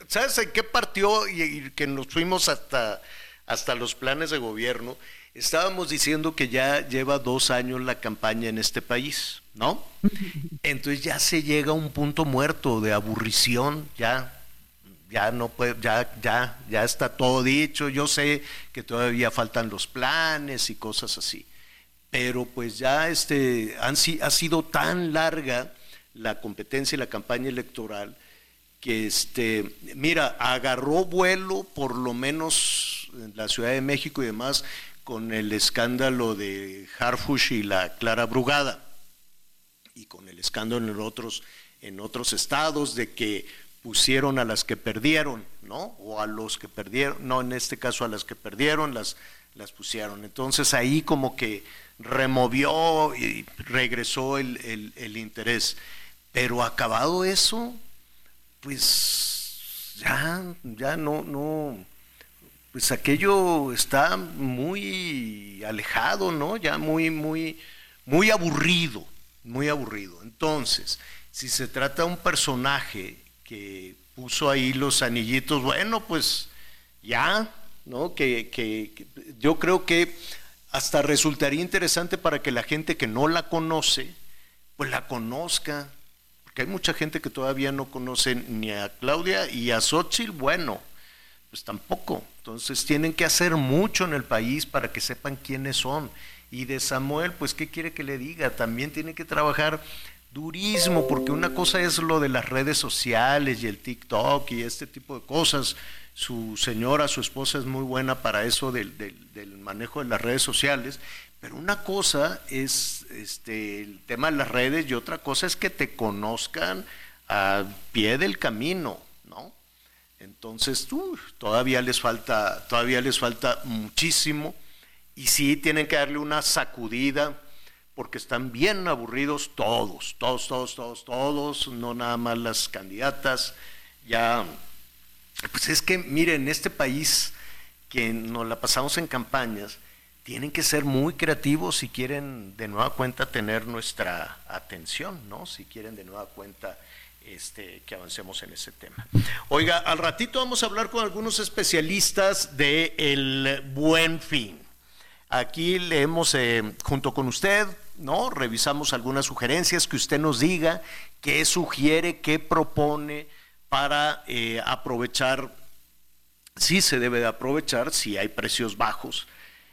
¿Sabes en qué partió y, y que nos fuimos hasta, hasta los planes de gobierno? Estábamos diciendo que ya lleva dos años la campaña en este país, ¿no? [laughs] Entonces ya se llega a un punto muerto de aburrición, ya, ya no puede, ya, ya, ya está todo dicho. Yo sé que todavía faltan los planes y cosas así, pero pues ya este han, ha sido tan larga la competencia y la campaña electoral que este, mira, agarró vuelo por lo menos en la Ciudad de México y demás con el escándalo de Harfush y la Clara Brugada y con el escándalo en otros, en otros estados de que pusieron a las que perdieron, ¿no? O a los que perdieron, no, en este caso a las que perdieron, las, las pusieron. Entonces ahí como que removió y regresó el, el- el interés. Pero acabado eso, pues ya, ya no, no, pues aquello está muy alejado, ¿no? Ya muy, muy, muy aburrido, muy aburrido. Entonces, si se trata de un personaje que puso ahí los anillitos, bueno, pues ya, ¿no? Que, que- que yo creo que hasta resultaría interesante para que la gente que no la conoce, pues la conozca, porque hay mucha gente que todavía no conoce ni a Claudia y a Xochitl, bueno, pues tampoco. Entonces tienen que hacer mucho en el país para que sepan quiénes son. Y de Samuel, pues, ¿qué quiere que le diga? También tiene que trabajar durísimo, porque una cosa es lo de las redes sociales y el TikTok y este tipo de cosas. Su señora, su esposa es muy buena para eso del, del- del manejo de las redes sociales, pero una cosa es este, el tema de las redes y otra cosa es que te conozcan a pie del camino, ¿no? Entonces, todavía les falta, todavía les falta muchísimo y sí tienen que darle una sacudida porque están bien aburridos todos, todos, todos, todos, todos, no nada más las candidatas. Ya, pues es que, miren, en este país que nos la pasamos en campañas, tienen que ser muy creativos si quieren de nueva cuenta tener nuestra atención, ¿no? Si quieren de nueva cuenta este, que avancemos en ese tema. Oiga, al ratito vamos a hablar con algunos especialistas de el buen fin. Aquí leemos eh, junto con usted, ¿no? Revisamos algunas sugerencias que usted nos diga, qué sugiere, qué propone para eh, aprovechar, si se debe de aprovechar, si hay precios bajos.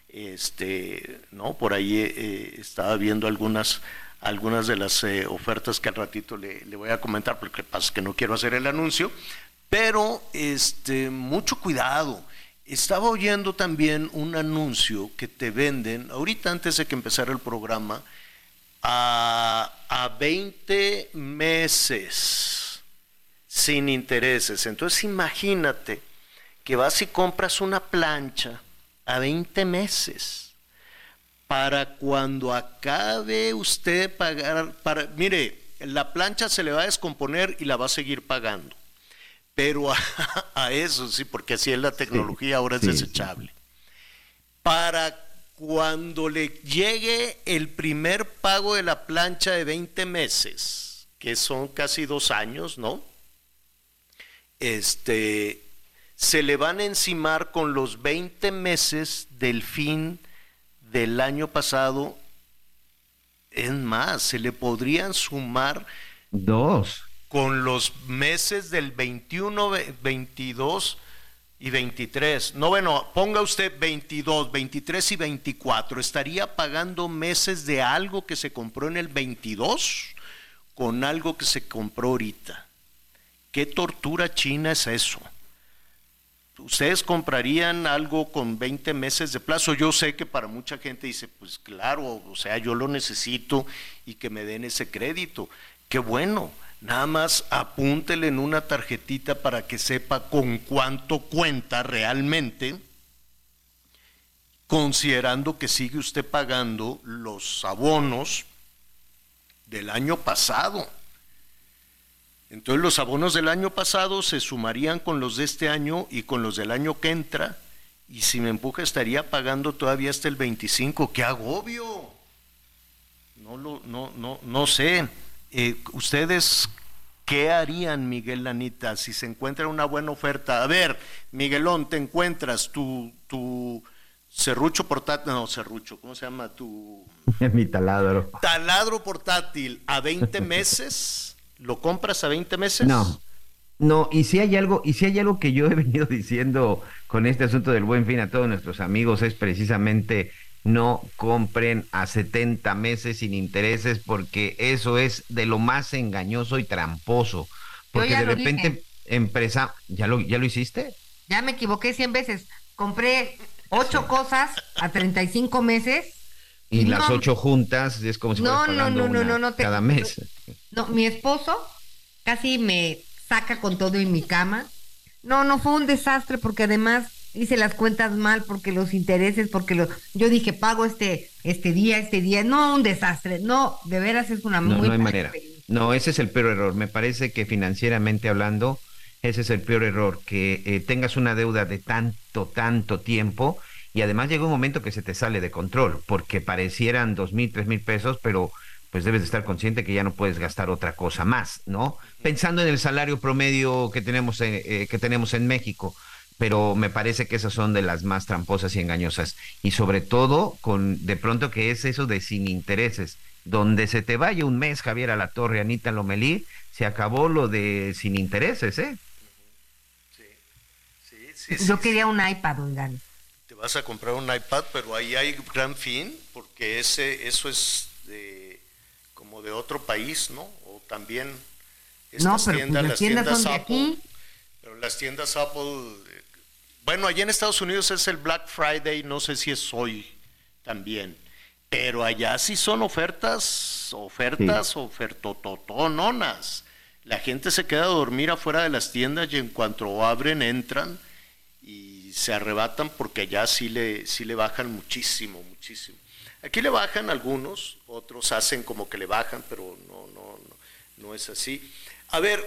Este, ¿no? Por ahí eh, estaba viendo algunas algunas de las eh, ofertas que al ratito le, voy a comentar, porque pasa que no quiero hacer el anuncio, pero este, mucho cuidado. Estaba oyendo también un anuncio que te venden, ahorita antes de que empezara el programa, a, a 20 meses sin intereses. Entonces imagínate que vas y compras una plancha a 20 meses para cuando acabe usted de pagar, para, mire, la plancha se le va a descomponer y la va a seguir pagando. Pero a, [laughs] a eso sí, porque así es la tecnología, ahora es sí, desechable. Para cuando le llegue el primer pago de la plancha de 20 meses, que son casi dos años, ¿no? Este, se le van a encimar con los 20 meses del fin del año pasado. Es más, se le podrían sumar Dos. con los meses del 21, ve- 22 y 23. No, bueno, ponga usted 22, 23 y 24. ¿Estaría pagando meses de algo que se compró en el 22 con algo que se compró ahorita? ¿Qué tortura china es eso? ¿Ustedes comprarían algo con 20 meses de plazo? Yo sé que para mucha gente dice, pues claro, o sea, yo lo necesito y que me den ese crédito. Qué bueno, nada más apúntele en una tarjetita para que sepa con cuánto cuenta realmente, considerando que sigue usted pagando los abonos del año pasado. Entonces los abonos del año pasado se sumarían con los de este año y con los del año que entra, y si me empuja estaría pagando todavía hasta el 25. ¡Qué agobio! No, lo, no, no, no sé. Eh, ¿Ustedes qué harían, Miguel Lanita, si se encuentra una buena oferta? A ver, Miguelón, te encuentras tu, tu serrucho portátil, no, serrucho, ¿cómo se llama? Tu [laughs] Mi taladro. taladro portátil a 20 meses. [laughs] ¿Lo compras a 20 meses? No. No, y si hay algo, y si hay algo que yo he [laughs] venido diciendo con este asunto del buen fin a todos nuestros amigos es precisamente no compren a 70 meses sin intereses porque eso es de lo más engañoso y tramposo. Porque ya de lo repente dije. empresa, ¿ya lo, ya lo hiciste? Ya me equivoqué 100 veces. Compré ocho cosas a 35 meses. Y las ocho juntas es como si No, fueras no, pagando no, no, una no, no te- cada mes. No, mi esposo casi me saca con todo en mi cama. No, no fue un desastre porque además hice las cuentas mal porque los intereses, porque lo, yo dije pago este este día, este día, no un desastre, no, de veras es una No, muy no hay manera. No, ese es el peor error. Me parece que financieramente hablando, ese es el peor error, que eh, tengas una deuda de tanto, tanto tiempo y además llega un momento que se te sale de control, porque parecieran dos mil, tres mil pesos, pero pues debes de estar consciente que ya no puedes gastar otra cosa más, ¿no? Pensando en el salario promedio que tenemos en, eh, que tenemos en México, pero me parece que esas son de las más tramposas y engañosas. Y sobre todo con de pronto que es eso de sin intereses. Donde se te vaya un mes, Javier a la Torre, Anita Lomelí, se acabó lo de sin intereses, ¿eh? Sí, Yo sí, quería un iPad, oigan. Vas a comprar un iPad, pero ahí hay gran fin, porque ese, eso es de, como de otro país, ¿no? O también No, estas pero pues tiendas, las las tiendas tiendas son de Apple, aquí. pero las tiendas Apple, eh, bueno, allá en Estados Unidos es el Black Friday, no sé si es hoy también, pero allá sí son ofertas, ofertas, ofertototononas. La gente se queda a dormir afuera de las tiendas y en cuanto abren entran y se arrebatan porque allá sí le, sí le bajan muchísimo, muchísimo. Aquí le bajan algunos, otros hacen como que le bajan, pero no, no, no, no es así. A ver,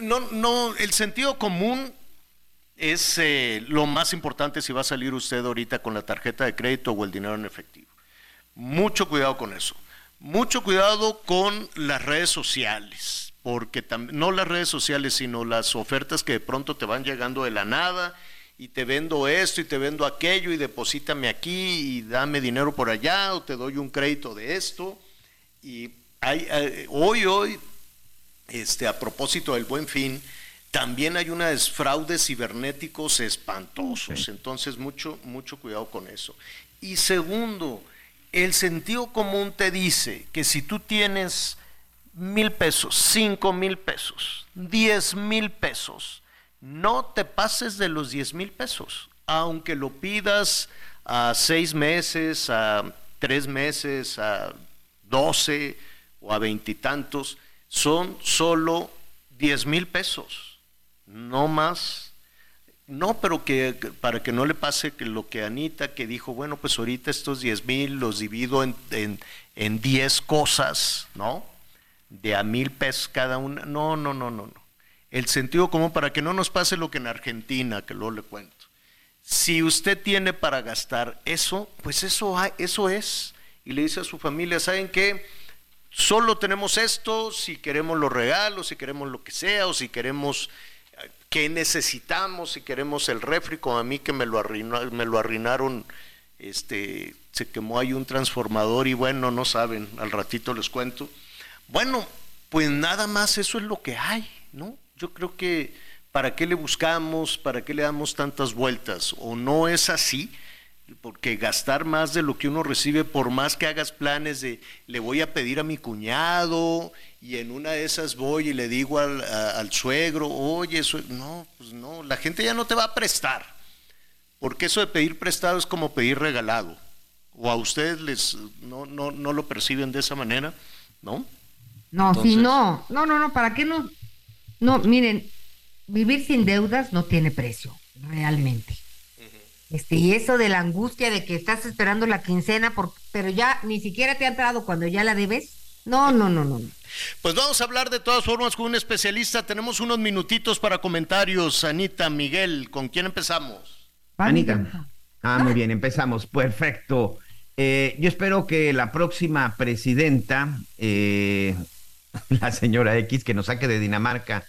no, no, el sentido común es eh, lo más importante si va a salir usted ahorita con la tarjeta de crédito o el dinero en efectivo. Mucho cuidado con eso. Mucho cuidado con las redes sociales, porque no las redes sociales, sino las ofertas que de pronto te van llegando de la nada y te vendo esto y te vendo aquello y deposítame aquí y dame dinero por allá o te doy un crédito de esto. Y hay, hoy, hoy, este, a propósito del buen fin, también hay unos fraudes cibernéticos espantosos. Entonces, mucho, mucho cuidado con eso. Y segundo, el sentido común te dice que si tú tienes mil pesos, cinco mil pesos, diez mil pesos, no te pases de los diez mil pesos, aunque lo pidas a seis meses, a tres meses, a doce o a veintitantos, son solo diez mil pesos, no más. No, pero que- para que no le pase que lo que Anita que dijo, bueno, pues ahorita estos 10 mil los divido en, en, en 10 cosas, ¿no? De a mil pesos cada una. No, no, no, no, no. El sentido común para que no nos pase lo que en Argentina, que luego le cuento. Si usted tiene para gastar eso, pues eso, eso es. Y le dice a su familia, ¿saben qué? Solo tenemos esto, si queremos los regalos, si queremos lo que sea, o si queremos eh, qué necesitamos, si queremos el refri, como a mí que me lo, arruinó- me lo arruinaron, este, se quemó ahí un transformador y bueno, no saben, al ratito les cuento. Bueno, pues nada más eso es lo que hay, ¿no? Yo creo que ¿para qué le buscamos? ¿Para qué le damos tantas vueltas? ¿O no es así? Porque gastar más de lo que uno recibe, por más que hagas planes de le voy a pedir a mi cuñado y en una de esas voy y le digo al, a- al suegro, oye, eso, no, pues no, la gente ya no te va a prestar. Porque eso de pedir prestado es como pedir regalado. O a ustedes les no, no, no lo perciben de esa manera, ¿no? No, sí, Entonces- no, no, no, no, ¿para qué no? No, miren, vivir sin deudas no tiene precio, realmente. Este, y eso de la angustia de que estás esperando la quincena, por, pero ya ni siquiera te ha entrado cuando ya la debes. No, no, no, no. no. Pues vamos a hablar de todas formas con un especialista. Tenemos unos minutitos para comentarios. Anita, Miguel, ¿con quién empezamos? Anita. Ah, muy bien, empezamos. Perfecto. Eh, yo espero que la próxima presidenta, eh, [laughs] la señora X, que nos saque de Dinamarca,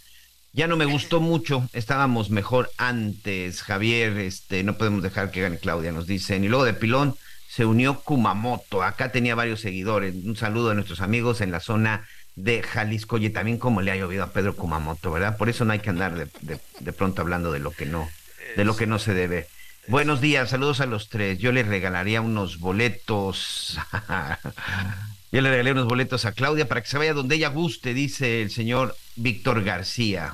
ya no me gustó mucho. Estábamos mejor antes, Javier. Este, no podemos dejar que gane Claudia, nos dicen. Y luego de pilón se unió Kumamoto. Acá tenía varios seguidores. Un saludo a nuestros amigos en la zona de Jalisco. Oye, también como le ha llovido a Pedro Kumamoto, ¿verdad? Por eso no hay que andar de, de- pronto hablando de lo que no, de lo que no se debe. Buenos días, saludos a los tres. Yo le regalaría unos boletos. [laughs] Yo le regalé unos boletos a Claudia para que se vaya donde ella guste, dice el señor Víctor García.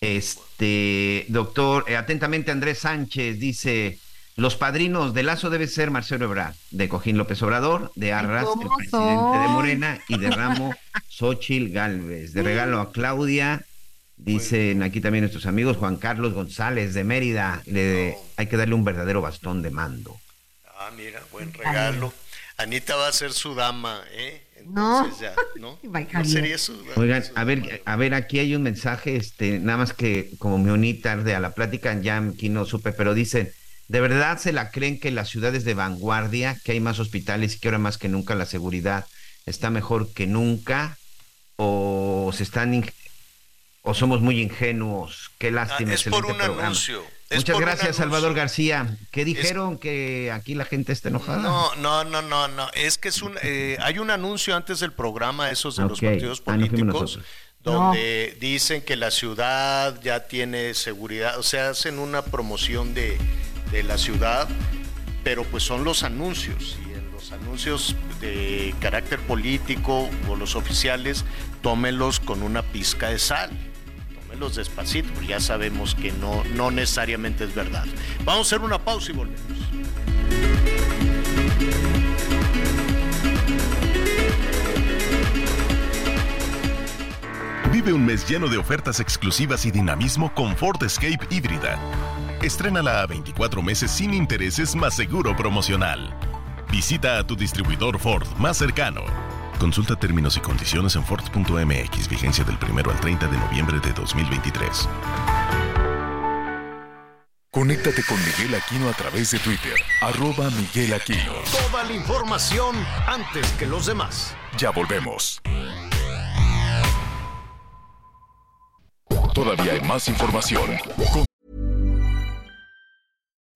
Este, doctor, eh, atentamente Andrés Sánchez dice, los padrinos de Lazo debe ser Marcelo Ebrard, de Cojín López Obrador, de Arras, el ¿Cómo presidente de? Morena, y de Ramo Xochil Galvez. De regalo a Claudia, dicen aquí también nuestros amigos, Juan Carlos González de Mérida, le- hay que darle un verdadero bastón de mando. Ah, mira, buen regalo. Anita va a ser su dama, ¿eh? No. Entonces ya, ¿no? [laughs] Ay, ¿No Javier. sería su Oigan, a ver, a ver, aquí hay un mensaje, este, nada más que como me uní tarde a la plática, ya aquí no supe, pero dicen, ¿de verdad se la creen que la ciudad es de vanguardia, que hay más hospitales y que ahora más que nunca la seguridad está mejor que nunca? ¿O se están o somos muy ingenuos? Qué lástima. Ah, es por excelente un programa. anuncio. Muchas gracias. Salvador García. ¿Qué dijeron que aquí la gente está enojada? No, no, no, no, no. Es que es un, eh, hay un anuncio antes del programa, esos de los partidos Ah, no políticos, donde dicen que la ciudad ya tiene seguridad, o sea, hacen una promoción de, de la ciudad, pero pues son los anuncios. Y en los anuncios de carácter político o los oficiales, tómelos con una pizca de sal. Tómelos despacito, ya sabemos que no, no necesariamente es verdad. Vamos a hacer una pausa y volvemos. Vive un mes lleno de ofertas exclusivas y dinamismo con Ford Escape híbrida. Estrénala a 24 meses sin intereses más seguro promocional. Visita a tu distribuidor Ford más cercano. Consulta términos y condiciones en Ford.mx, vigencia del 1 al 30 de noviembre de 2023. Conéctate con Miguel Aquino a través de Twitter, arroba Miguel Aquino. Toda la información antes que los demás. Ya volvemos. Todavía hay más información. Con-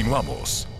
Continuamos.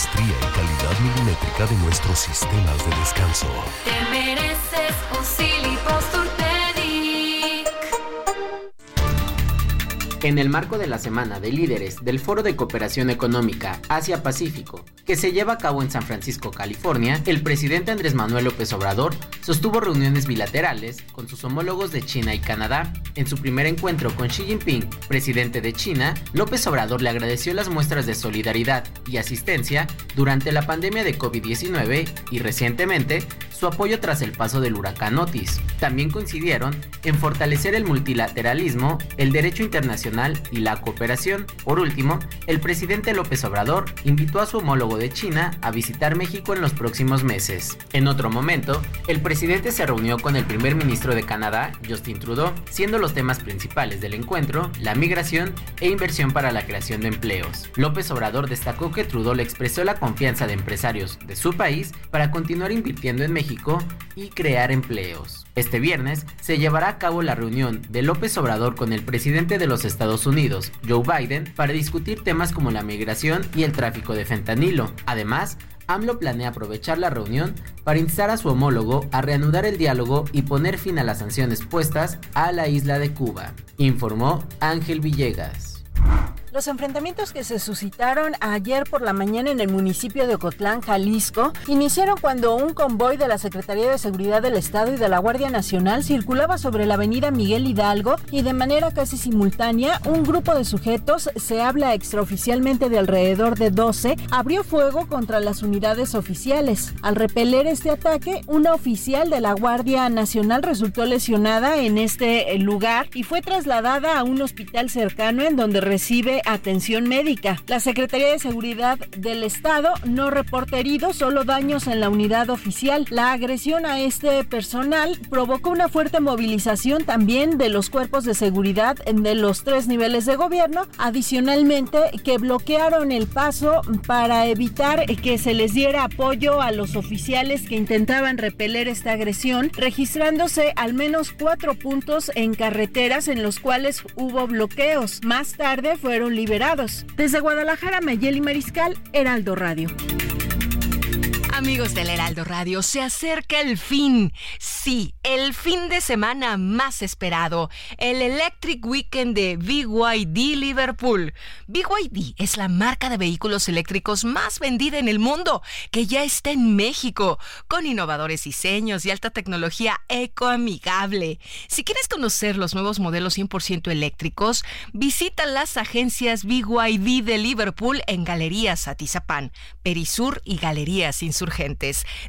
y calidad milimétrica de nuestros sistemas de descanso. Te mereces un En el marco de la Semana de Líderes del Foro de Cooperación Económica Asia-Pacífico, que se lleva a cabo en San Francisco, California, el presidente Andrés Manuel López Obrador sostuvo reuniones bilaterales con sus homólogos de China y Canadá. En su primer encuentro con Xi Jinping, presidente de China, López Obrador le agradeció las muestras de solidaridad y asistencia durante la pandemia de COVID-19 y recientemente su apoyo tras el paso del huracán Otis. También coincidieron en fortalecer el multilateralismo, el derecho internacional y la cooperación. Por último, el presidente López Obrador invitó a su homólogo de China a visitar México en los próximos meses. En otro momento, el presidente se reunió con el primer ministro de Canadá, Justin Trudeau, siendo los temas principales del encuentro la migración e inversión para la creación de empleos. López Obrador destacó que Trudeau le expresó la confianza de empresarios de su país para continuar invirtiendo en México y crear empleos. Este viernes se llevará a cabo la reunión de López Obrador con el presidente de los Estados Unidos, Joe Biden, para discutir temas como la migración y el tráfico de fentanilo. Además, AMLO planea aprovechar la reunión para instar a su homólogo a reanudar el diálogo y poner fin a las sanciones puestas a la isla de Cuba, informó Ángel Villegas. Los enfrentamientos que se suscitaron ayer por la mañana en el municipio de Ocotlán, Jalisco, iniciaron cuando un convoy de la Secretaría de Seguridad del Estado y de la Guardia Nacional circulaba sobre la avenida Miguel Hidalgo y de manera casi simultánea un grupo de sujetos, se habla extraoficialmente de alrededor de 12, abrió fuego contra las unidades oficiales. Al repeler este ataque, una oficial de la Guardia Nacional resultó lesionada en este lugar y fue trasladada a un hospital cercano en donde recibe atención médica. La Secretaría de Seguridad del Estado no reporta heridos, solo daños en la unidad oficial. La agresión a este personal provocó una fuerte movilización también de los cuerpos de seguridad de los tres niveles de gobierno, adicionalmente que bloquearon el paso para evitar que se les diera apoyo a los oficiales que intentaban repeler esta agresión, registrándose al menos cuatro puntos en carreteras en los cuales hubo bloqueos. Más tarde fueron liberados. Desde Guadalajara, Mayeli Mariscal, Heraldo Radio. Amigos del Heraldo Radio, se acerca el fin. Sí, el fin de semana más esperado, el Electric Weekend de BYD Liverpool. BYD es la marca de vehículos eléctricos más vendida en el mundo, que ya está en México, con innovadores diseños y alta tecnología ecoamigable. Si quieres conocer los nuevos modelos 100% eléctricos, visita las agencias BYD de Liverpool en Galerías Atizapán, Perisur y Galerías Insurgentes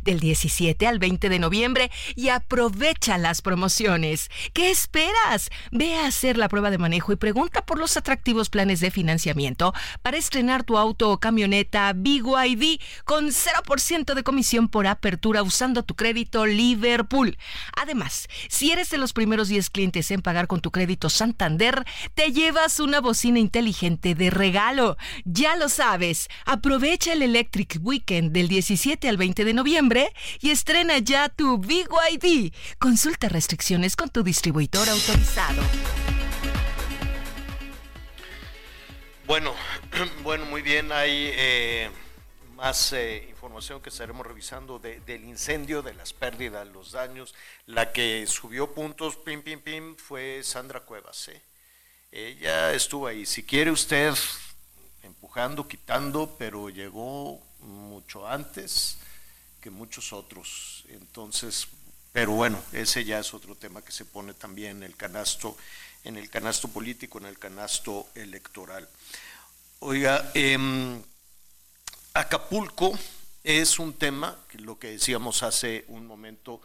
del 17 al 20 de noviembre y aprovecha las promociones. ¿Qué esperas? Ve a hacer la prueba de manejo y pregunta por los atractivos planes de financiamiento para estrenar tu auto o camioneta BYD con 0% de comisión por apertura usando tu crédito Liverpool. Además, si eres de los primeros 10 clientes en pagar con tu crédito Santander, te llevas una bocina inteligente de regalo. Ya lo sabes, aprovecha el Electric Weekend del 17 al al 20 de noviembre y estrena ya tu BYD. Consulta restricciones con tu distribuidor autorizado. Bueno, [clears throat] bueno, muy bien. Hay eh, más eh, información que estaremos revisando de- del incendio, de las pérdidas, los daños. La que subió puntos, pim, pim, pim, fue Sandra Cuevas. ¿eh? Ella estuvo ahí. Si quiere usted, empujando, quitando, pero llegó mucho antes que muchos otros. Entonces, pero bueno, ese ya es otro tema que se pone también en el canasto, en el canasto político, en el canasto electoral. Oiga, em, Acapulco es un tema, lo que decíamos hace un momento,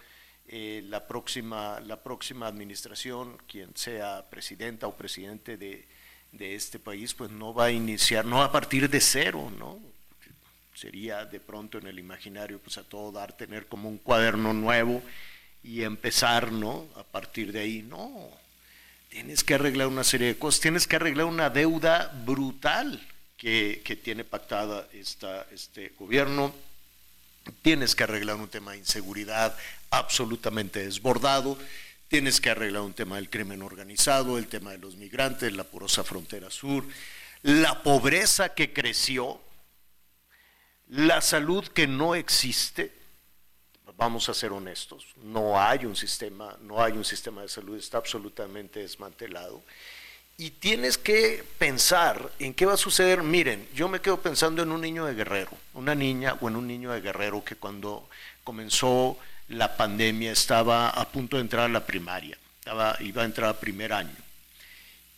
eh, la, próxima, la próxima administración, quien sea presidenta o presidente de, de este país, pues no va a iniciar, no a partir de cero, ¿no? Sería de pronto en el imaginario, pues a todo dar, tener como un cuaderno nuevo y empezar, ¿no? A partir de ahí, no. Tienes que arreglar una serie de cosas, tienes que arreglar una deuda brutal que, que tiene pactada esta, este gobierno, tienes que arreglar un tema de inseguridad absolutamente desbordado, tienes que arreglar un tema del crimen organizado, el tema de los migrantes, la porosa frontera sur, la pobreza que creció, la salud que no existe, vamos a ser honestos, no hay un sistema, no hay un sistema de salud, está absolutamente desmantelado. Y tienes que pensar en qué va a suceder. Miren, yo me quedo pensando en un niño de guerrero, una niña o en un niño de guerrero que cuando comenzó la pandemia estaba a punto de entrar a la primaria, estaba, iba a entrar a primer año.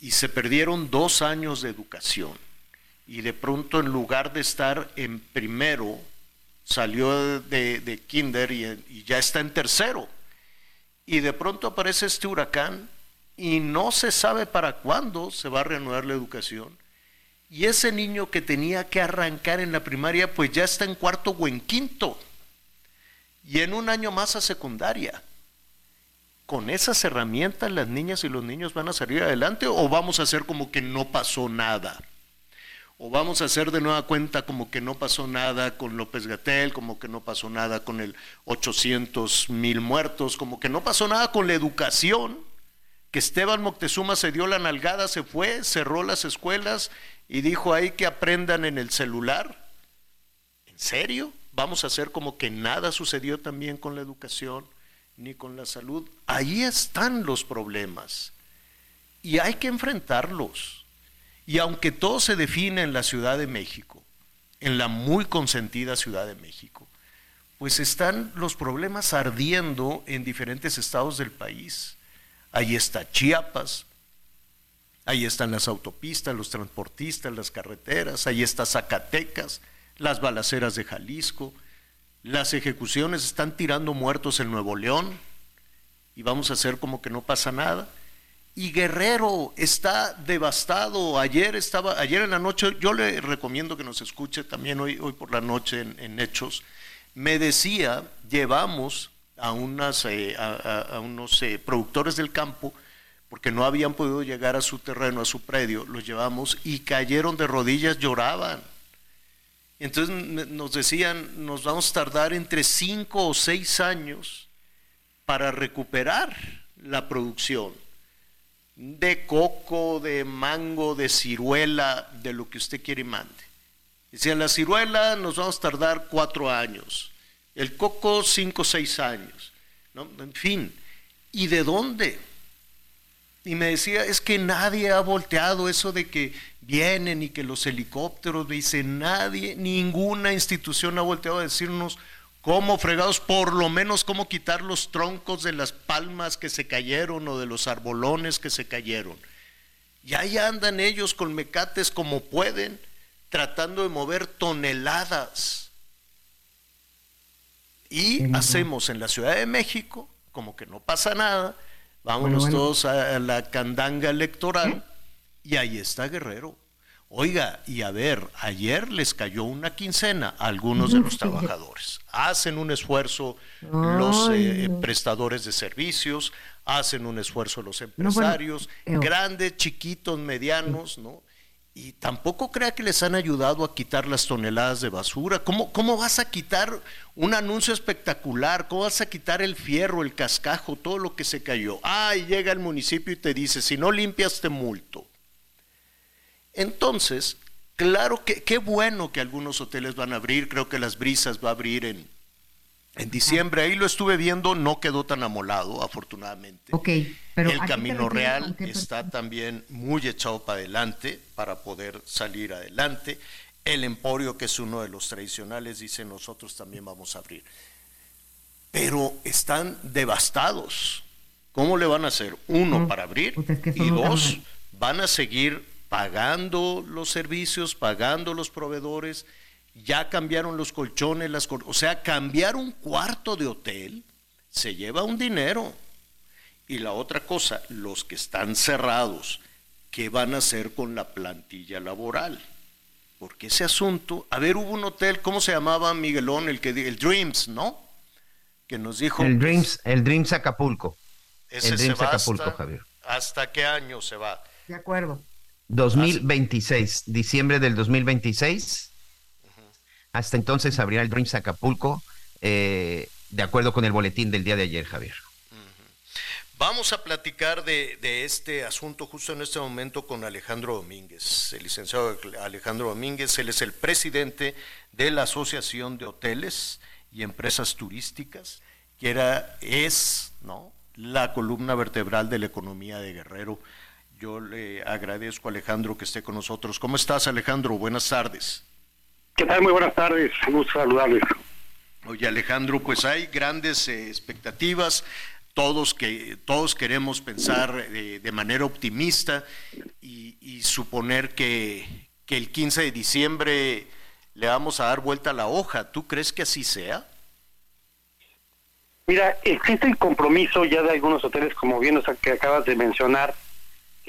Y se perdieron dos años de educación. Y de pronto en lugar de estar en primero, salió de, de kinder y, y ya está en tercero. Y de pronto aparece este huracán y no se sabe para cuándo se va a reanudar la educación. Y ese niño que tenía que arrancar en la primaria, pues ya está en cuarto o en quinto. Y en un año más a secundaria. ¿Con esas herramientas las niñas y los niños van a salir adelante o vamos a hacer como que no pasó nada? O vamos a hacer de nueva cuenta como que no pasó nada con López Gatel, como que no pasó nada con el 800 mil muertos, como que no pasó nada con la educación, que Esteban Moctezuma se dio la nalgada, se fue, cerró las escuelas y dijo ahí que aprendan en el celular. ¿En serio? ¿Vamos a hacer como que nada sucedió también con la educación ni con la salud? Ahí están los problemas y hay que enfrentarlos. Y aunque todo se define en la Ciudad de México, en la muy consentida Ciudad de México, pues están los problemas ardiendo en diferentes estados del país. Ahí está Chiapas, ahí están las autopistas, los transportistas, las carreteras, ahí está Zacatecas, las balaceras de Jalisco, las ejecuciones están tirando muertos en Nuevo León y vamos a hacer como que no pasa nada. Y Guerrero está devastado. Ayer estaba, ayer en la noche, yo le recomiendo que nos escuche también hoy, hoy por la noche en, Hechos. Me decía, llevamos a, unas, eh, unos eh, productores del campo, porque no habían podido llegar a su terreno, a su predio, los llevamos y cayeron de rodillas, lloraban. Entonces nos decían, nos vamos a tardar entre cinco o seis años para recuperar la producción de coco, de mango, de ciruela, de lo que usted quiere y mande. Decían, la ciruela nos vamos a tardar cuatro años, el coco cinco o seis años, ¿no? en fin. ¿Y de dónde? Y me decía, es que nadie ha volteado eso de que vienen y que los helicópteros, dice, nadie, ninguna institución ha volteado a decirnos cómo fregados, por lo menos cómo quitar los troncos de las palmas que se cayeron o de los arbolones que se cayeron. Y ahí andan ellos con mecates como pueden, tratando de mover toneladas. Y hacemos en la Ciudad de México como que no pasa nada, vámonos Bueno, bueno. todos a, a la candanga electoral y ahí está Guerrero. Oiga, y a ver, ayer les cayó una quincena a algunos de los [laughs] trabajadores. Hacen un esfuerzo los eh, prestadores de servicios, hacen un esfuerzo los empresarios, grandes, chiquitos, medianos, ¿no? y tampoco crea que les han ayudado a quitar las toneladas de basura. ¿Cómo, ¿Cómo vas a quitar un anuncio espectacular? ¿Cómo vas a quitar el fierro, el cascajo, todo lo que se cayó? Ah, y llega el municipio y te dice, si no limpias te multo. Entonces, claro que qué bueno que algunos hoteles van a abrir, creo que las brisas va a abrir en, en diciembre. Ahí lo estuve viendo, no quedó tan amolado, afortunadamente. Ok, pero el ¿a qué te Camino Real está también muy echado para adelante para poder salir adelante. El Emporio, que es uno de los tradicionales, dice nosotros también vamos a abrir. Pero están devastados. ¿Cómo le van a hacer? Uno, para abrir Pues es que eso y dos, van a seguir pagando los servicios, pagando los proveedores. Ya cambiaron los colchones, las o sea, cambiar un cuarto de hotel se lleva un dinero. Y la otra cosa, los que están cerrados, ¿qué van a hacer con la plantilla laboral? Porque ese asunto, a ver, hubo un hotel, ¿cómo se llamaba Miguelón? El que el Dreams, ¿no? Que nos dijo El Dreams, el Dreams Acapulco. ese el se Dreams va Acapulco, hasta- Javier. ¿Hasta qué año se va? De acuerdo. 2026, diciembre del 2026. Hasta entonces abrirá el Dreams Acapulco, eh, de acuerdo con el boletín del día de ayer, Javier. Vamos a platicar de, de este asunto justo en este momento con Alejandro Domínguez, el licenciado Alejandro Domínguez, él es el presidente de la Asociación de Hoteles y Empresas Turísticas, que era, es, ¿no? la columna vertebral de la economía de Guerrero. Yo le agradezco a Alejandro que esté con nosotros. ¿Cómo estás, Alejandro? Buenas tardes. ¿Qué tal? Muy buenas tardes. Un gusto saludarles. Oye, Alejandro, pues hay grandes eh, expectativas. Todos que todos queremos pensar eh, de manera optimista y, y suponer que, que el 15 de diciembre le vamos a dar vuelta a la hoja. ¿Tú crees que así sea? Mira, existe el compromiso ya de algunos hoteles, como bien nos que acabas de mencionar,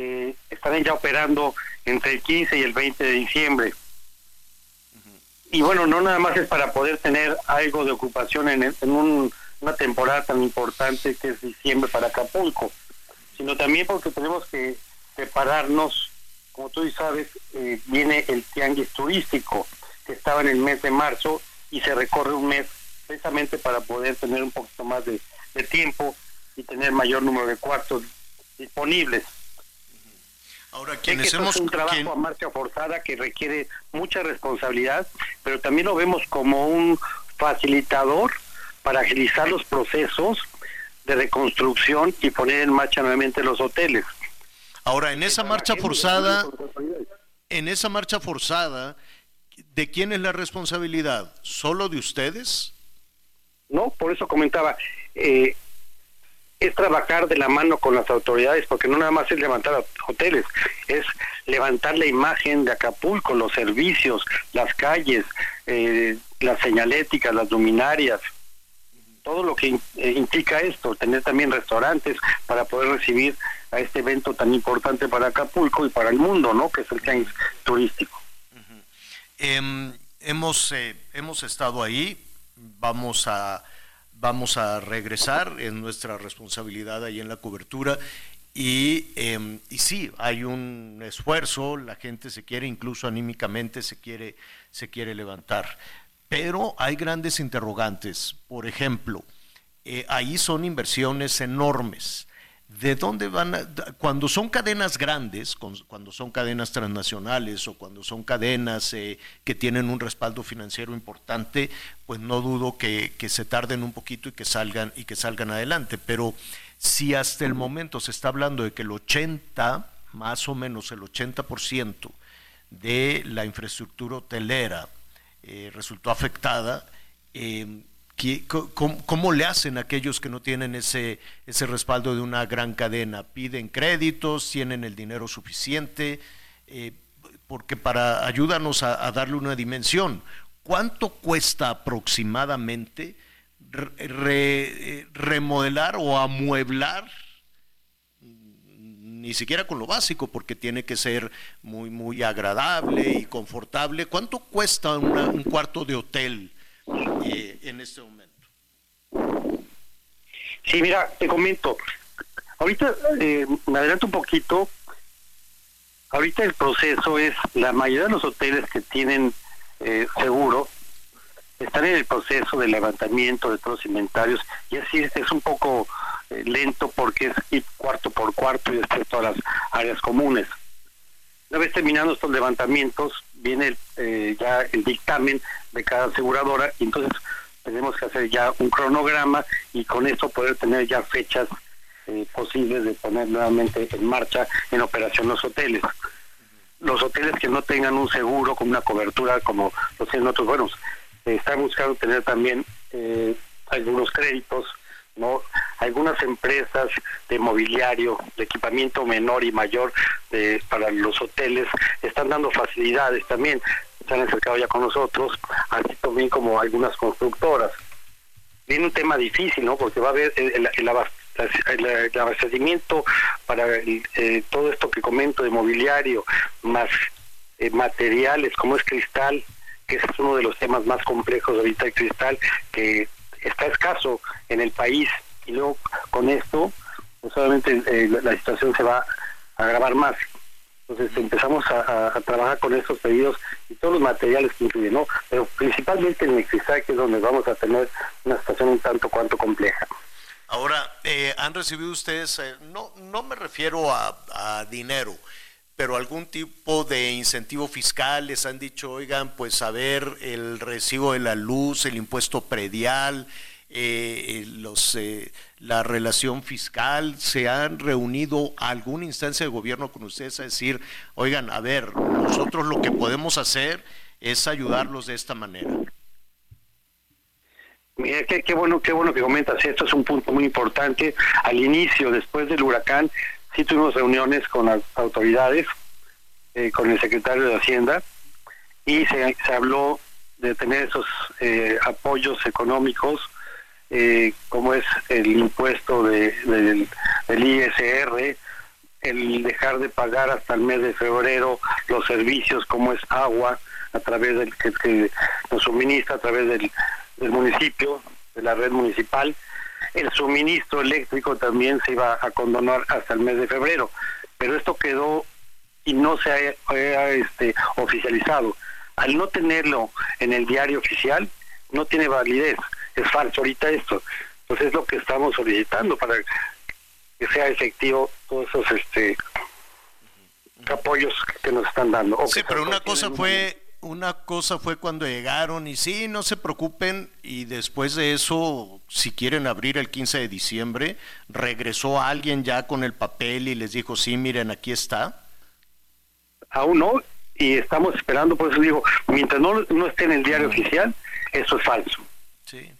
que estarán ya operando entre el 15 y el 20 de diciembre. Y bueno, no nada más es para poder tener algo de ocupación en, en un- una temporada tan importante que es diciembre para Acapulco, sino también porque tenemos que prepararnos, como tú sabes, eh, viene el tianguis turístico, que estaba en el mes de marzo y se recorre un mes precisamente para poder tener un poquito más de tiempo y tener mayor número de cuartos disponibles. Ahora, Sé que quienes esto hemos... es un trabajo quien- a marcha forzada que requiere mucha responsabilidad, pero también lo vemos como un facilitador para agilizar los procesos de reconstrucción y poner en marcha nuevamente los hoteles. Ahora, en esa marcha forzada, en esa marcha forzada, ¿de quién es la responsabilidad? ¿Solo de ustedes? No, por eso comentaba, eh, es trabajar de la mano con las autoridades, porque no nada más es levantar hoteles, es levantar la imagen de Acapulco, los servicios, las calles, eh, las señaléticas, las luminarias, todo lo que eh, implica esto, tener también restaurantes para poder recibir a este evento tan importante para Acapulco y para el mundo, ¿no? Que es el tianguis turístico. Em, hemos, eh, hemos estado ahí, vamos a, vamos a regresar en nuestra responsabilidad ahí en la cobertura. Y, em, y sí, hay un esfuerzo, la gente se quiere, incluso anímicamente se quiere, se quiere levantar. Pero hay grandes interrogantes. Por ejemplo, eh, ahí son inversiones enormes. ¿De dónde van a, cuando son cadenas grandes, cuando son cadenas transnacionales o cuando son cadenas eh, que tienen un respaldo financiero importante, pues no dudo que, que se tarden un poquito y que salgan y que salgan adelante. Pero si hasta el momento se está hablando de que el 80, más o menos el 80% de la infraestructura hotelera eh, resultó afectada, eh, ¿qué- co- cómo, le hacen aquellos que no tienen ese, ese respaldo de una gran cadena? ¿Piden créditos? ¿Tienen el dinero suficiente? Eh, porque para ayúdanos a, a darle una dimensión, ¿cuánto cuesta aproximadamente re- re- remodelar o amueblar ni siquiera con lo básico, porque tiene que ser muy, muy agradable y confortable. ¿Cuánto cuesta un cuarto de hotel eh, en este momento? Sí, mira, te comento. Ahorita eh, me adelanto un poquito. ahorita el proceso es, la mayoría de los hoteles que tienen eh, seguro están en el proceso de levantamiento de todos los inventarios y así es, un poco eh, lento porque es cuarto por cuarto y después todas las áreas comunes. Una vez terminando estos levantamientos, viene eh, ya el dictamen de cada aseguradora y entonces tenemos que hacer ya un cronograma y con esto poder tener ya fechas eh, posibles de poner nuevamente en marcha en operación los hoteles. Los hoteles que no tengan un seguro con una cobertura como los tienen otros, bueno, eh, están buscando tener también eh, algunos créditos, no algunas empresas de mobiliario, de equipamiento menor y mayor de, para los hoteles están dando facilidades también, se han acercado ya con nosotros, así también como algunas constructoras. Viene un tema difícil, ¿no? Porque va a haber el, el, el abas- el- el abastecimiento para eh, todo esto que comento de mobiliario, más eh, materiales como es cristal, que es uno de los temas más complejos ahorita el cristal, que está escaso en el país y luego con esto pues obviamente eh, la, situación se va a agravar más. Entonces empezamos a, trabajar con estos pedidos y todos los materiales que incluyen, ¿no? Pero principalmente en el cristal, que es donde vamos a tener una situación un tanto cuanto compleja. Ahora, eh, ¿han recibido ustedes, eh, no, no me refiero a dinero, pero algún tipo de incentivo fiscal? Les han dicho, oigan, pues a ver el recibo de la luz, el impuesto predial, eh, los, eh, la relación fiscal, ¿se han reunido alguna instancia de gobierno con ustedes a decir, oigan, a ver, nosotros lo que podemos hacer es ayudarlos de esta manera? Mira, qué, qué bueno, qué bueno que comentas. Esto es un punto muy importante. Al inicio, después del huracán, sí tuvimos reuniones con las autoridades, eh, con el secretario de Hacienda, y se, habló de tener esos eh, apoyos económicos, eh, como es el impuesto de, del, del ISR, el dejar de pagar hasta el mes de febrero los servicios como es agua a través del que, que nos suministra a través del municipio, de la red municipal. El suministro eléctrico también se iba a condonar hasta el mes de febrero, pero esto quedó y no se ha, ha, este, oficializado. Al no tenerlo en el diario oficial, no tiene validez. Es falso ahorita esto. Entonces es lo que estamos solicitando para que sea efectivo todos esos este apoyos que nos están dando. Sí, pero una cosa fue una cosa fue cuando llegaron y sí, no se preocupen y después de eso, si quieren abrir el 15 de diciembre, regresó alguien ya con el papel y les dijo, sí, miren, aquí está. aún no y estamos esperando, por eso digo, mientras no, no esté en el diario oficial, eso es falso. Sí,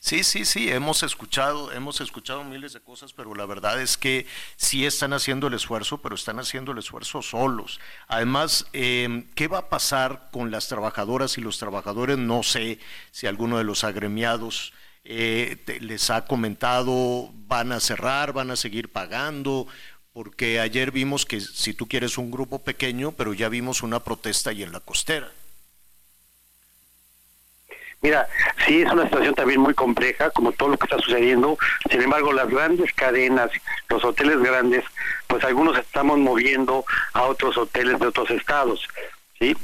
sí. Sí, sí, hemos escuchado, hemos escuchado miles de cosas, pero la verdad es que sí están haciendo el esfuerzo, pero están haciendo el esfuerzo solos. Además, eh, ¿qué va a pasar con las trabajadoras y los trabajadores? No sé si alguno de los agremiados eh, te- les ha comentado, van a cerrar, van a seguir pagando, porque ayer vimos que si tú quieres un grupo pequeño, pero ya vimos una protesta ahí en la costera. Mira, sí es una situación también muy compleja, como todo lo que está sucediendo. Sin embargo, las grandes cadenas, los hoteles grandes, pues algunos estamos moviendo a otros hoteles de otros estados, ¿sí?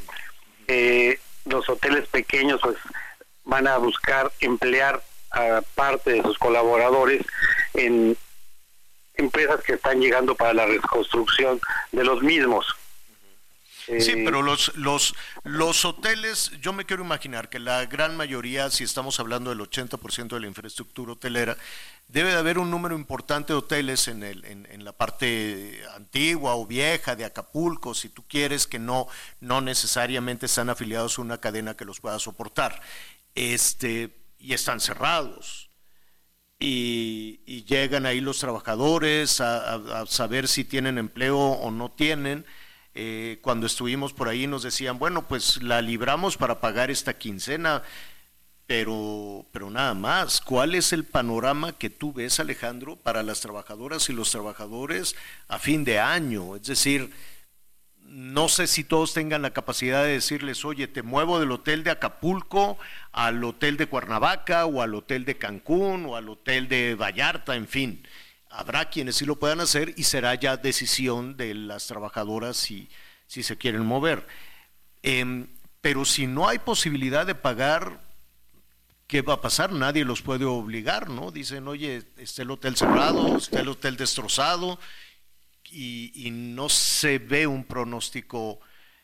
Eh, los hoteles pequeños, pues van a buscar emplear a parte de sus colaboradores en empresas que están llegando para la reconstrucción de los mismos. Sí, Eh, pero los, los, los hoteles, yo me quiero imaginar que la gran mayoría, si estamos hablando del 80% de la infraestructura hotelera, debe de haber un número importante de hoteles en, el, en, en la parte antigua o vieja de Acapulco, si tú quieres, que no, no necesariamente están afiliados a una cadena que los pueda soportar. Este, y están cerrados. Y, y llegan ahí los trabajadores a, a- a saber si tienen empleo o no tienen. Eh, cuando estuvimos por ahí nos decían, bueno, pues la libramos para pagar esta quincena, pero, pero nada más. ¿Cuál es el panorama que tú ves, Alejandro, para las trabajadoras y los trabajadores a fin de año? Es decir, no sé si todos tengan la capacidad de decirles, oye, te muevo del hotel de Acapulco al hotel de Cuernavaca o al hotel de Cancún o al hotel de Vallarta, en fin. Habrá quienes sí lo puedan hacer y será ya decisión de las trabajadoras si, si se quieren mover. Em, pero si no hay posibilidad de pagar, ¿qué va a pasar? Nadie los puede obligar, ¿no? Dicen, oye, está el hotel cerrado, está el hotel destrozado y, no se ve un pronóstico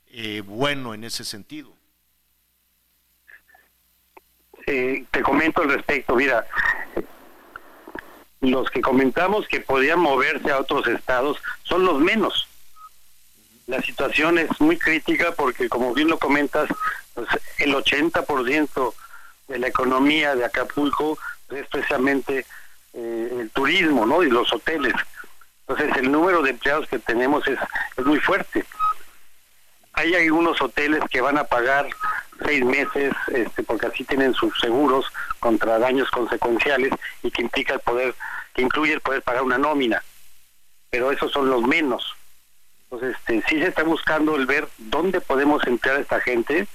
eh, bueno en ese sentido. Eh, te comento al respecto, mira, los que comentamos que podían moverse a otros estados son los menos. La situación es muy crítica porque, como bien lo comentas, pues, el 80% de la economía de Acapulco es precisamente eh, el turismo ¿no? y los hoteles. Entonces, el número de empleados que tenemos es, es muy fuerte. Hay algunos hoteles que van a pagar seis meses, este, porque así tienen sus seguros contra daños consecuenciales y que implica el poder, que incluye el poder pagar una nómina. Pero esos son los menos. Entonces, este, sí se está buscando el ver dónde podemos emplear a esta gente,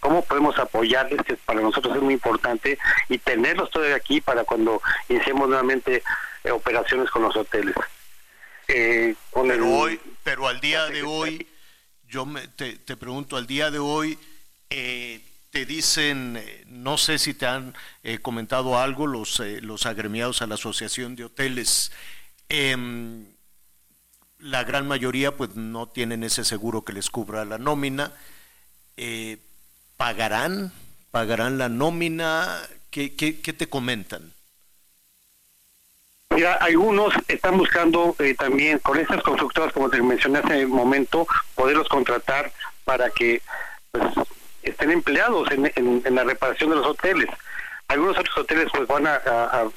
cómo podemos apoyarles, que para nosotros es muy importante, y tenerlos todavía aquí para cuando iniciemos nuevamente eh, operaciones con los hoteles. Eh, con Pero el- hoy, pero al día de hoy, yo me- te, te pregunto, al día de hoy, eh, te dicen, eh, no sé si te han eh, comentado algo los, eh, los agremiados a la Asociación de Hoteles, em, la gran mayoría pues no tienen ese seguro que les cubra la nómina, Eh, ¿pagarán? ¿Pagarán la nómina? ¿Qué, qué, qué te comentan? Mira, algunos están buscando eh, también con estas constructoras, como te mencioné hace un momento, poderlos contratar para que pues, estén empleados en, en- en la reparación de los hoteles. Algunos otros hoteles pues van a, a- a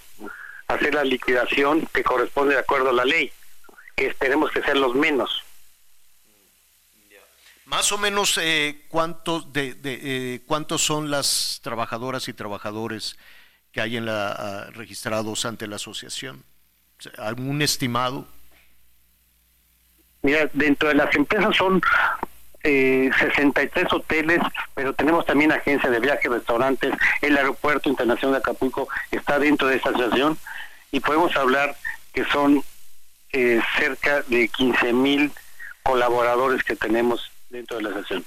hacer la liquidación que corresponde de acuerdo a la ley, que esperemos que sean los menos. Más o menos, eh, ¿cuántos, de, de, eh, ¿cuántos son las trabajadoras y trabajadores que hay en la, ah, registrados ante la asociación? ¿Algún estimado? Mira, dentro de las empresas son eh, 63 hoteles, pero tenemos también agencias de viajes, restaurantes, el Aeropuerto Internacional de Acapulco está dentro de esta asociación y podemos hablar que son eh, cerca de 15 mil colaboradores que tenemos dentro de la asociación.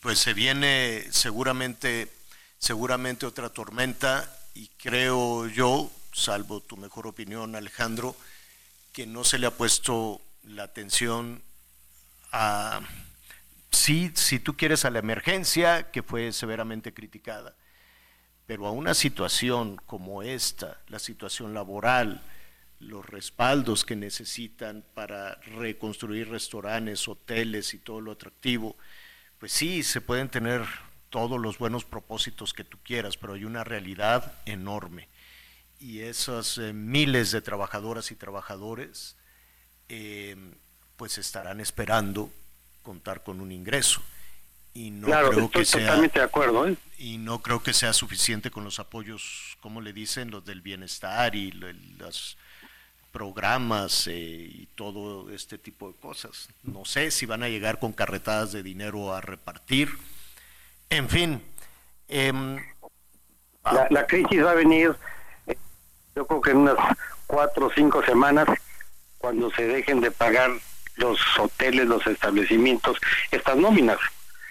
Pues se viene seguramente, seguramente otra tormenta y creo yo, salvo tu mejor opinión, Alejandro, que no se le ha puesto la atención a, si tú quieres, a la emergencia, que fue severamente criticada, pero a una situación como esta, la situación laboral, los respaldos que necesitan para reconstruir restaurantes, hoteles y todo lo atractivo, pues sí, se pueden tener todos los buenos propósitos que tú quieras, pero hay una realidad enorme. Y esas eh, miles de trabajadoras y trabajadores, eh, pues estarán esperando contar con un ingreso. Y no claro, creo estoy que sea totalmente de acuerdo. ¿eh? y no creo que sea suficiente con los apoyos, como le dicen, los del bienestar y lo- los programas eh, y todo este tipo de cosas. No sé si van a llegar con carretadas de dinero a repartir. En fin, em, La, la crisis va a venir, eh, yo creo que en unas cuatro o cinco semanas, cuando se dejen de pagar los hoteles, los establecimientos, estas nóminas.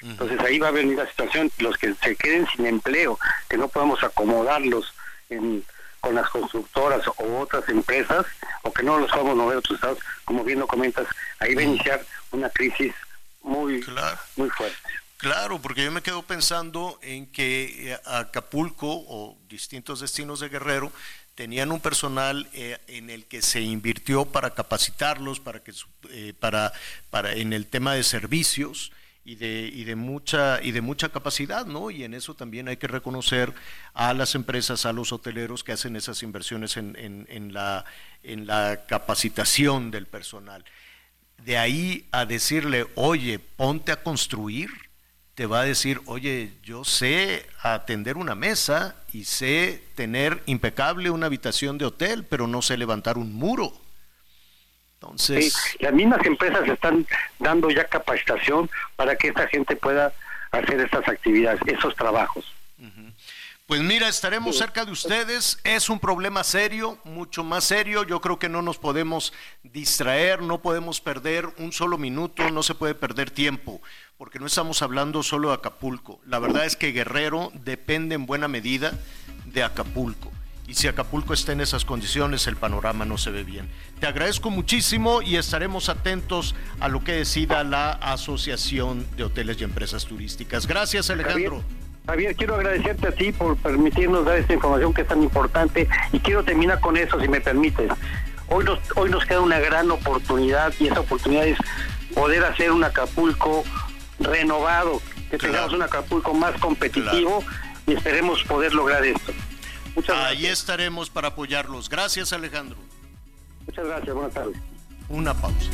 Entonces ahí va a venir la situación, los que se queden sin empleo, que no podamos acomodarlos en- con las constructoras o otras empresas, o que no los podamos mover a otros estados, como bien lo comentas, ahí va a iniciar una crisis muy, muy fuerte. Claro, porque yo me quedo pensando en que eh, Acapulco o distintos destinos de Guerrero tenían un personal eh, en el que se invirtió para capacitarlos, para que eh, para en el tema de servicios y de y de mucha y de mucha capacidad, ¿no? Y en eso también hay que reconocer a las empresas, a los hoteleros que hacen esas inversiones en- en la en la capacitación del personal. De ahí a decirle, oye, ponte a construir, te va a decir, oye, yo sé atender una mesa y sé tener impecable una habitación de hotel, pero no sé levantar un muro. Entonces, Sí, las mismas empresas están dando ya capacitación para que esta gente pueda hacer estas actividades, esos trabajos. Pues mira, estaremos cerca de ustedes. Es un problema serio, mucho más serio. Yo creo que no nos podemos distraer, no podemos perder un solo minuto, no se puede perder tiempo, porque no estamos hablando solo de Acapulco. La verdad es que Guerrero depende en buena medida de Acapulco. Y si Acapulco está en esas condiciones, el panorama no se ve bien. Te agradezco muchísimo y estaremos atentos a lo que decida la Asociación de Hoteles y Empresas Turísticas. Gracias, Alejandro. Javier, quiero agradecerte a ti por permitirnos dar esta información que es tan importante y quiero terminar con eso, si me permites. Hoy nos, hoy nos queda una gran oportunidad y esa oportunidad es poder hacer un Acapulco renovado, que tengamos un Acapulco más competitivo y esperemos poder lograr esto. Ahí estaremos para apoyarlos. Gracias, Alejandro. Muchas gracias, buenas tardes. Una pausa.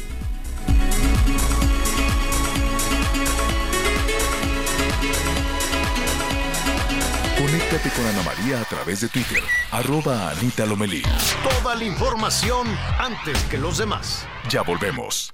Conéctate con Ana María a través de Twitter, arroba Anita Lomelí. Toda la información antes que los demás. Ya volvemos.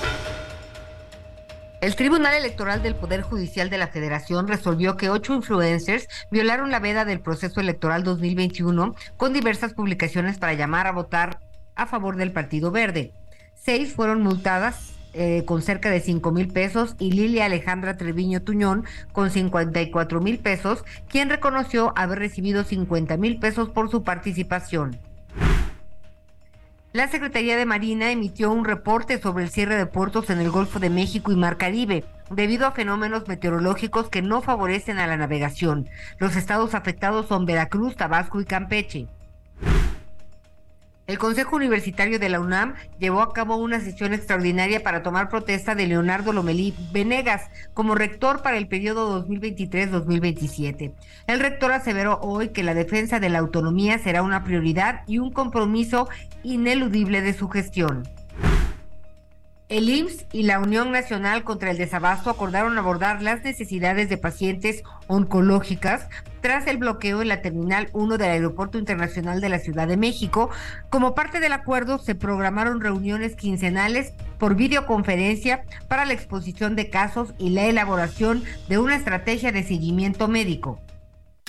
El Tribunal Electoral del Poder Judicial de la Federación resolvió que ocho influencers violaron la veda del proceso electoral 2021 con diversas publicaciones para llamar a votar a favor del Partido Verde. Seis fueron multadas eh, con cerca de 5 mil pesos y Lilia Alejandra Treviño Tuñón con 54 mil pesos, quien reconoció haber recibido 50 mil pesos por su participación. La Secretaría de Marina emitió un reporte sobre el cierre de puertos en el Golfo de México y Mar Caribe, debido a fenómenos meteorológicos que no favorecen a la navegación. Los estados afectados son Veracruz, Tabasco y Campeche. El Consejo Universitario de la UNAM llevó a cabo una sesión extraordinaria para tomar protesta de Leonardo Lomelí Venegas como rector para el periodo 2023-2027. El rector aseveró hoy que la defensa de la autonomía será una prioridad y un compromiso ineludible de su gestión. El IMSS y la Unión Nacional contra el Desabasto acordaron abordar las necesidades de pacientes oncológicas tras el bloqueo en la Terminal 1 del Aeropuerto Internacional de la Ciudad de México. Como parte del acuerdo, se programaron reuniones quincenales por videoconferencia para la exposición de casos y la elaboración de una estrategia de seguimiento médico.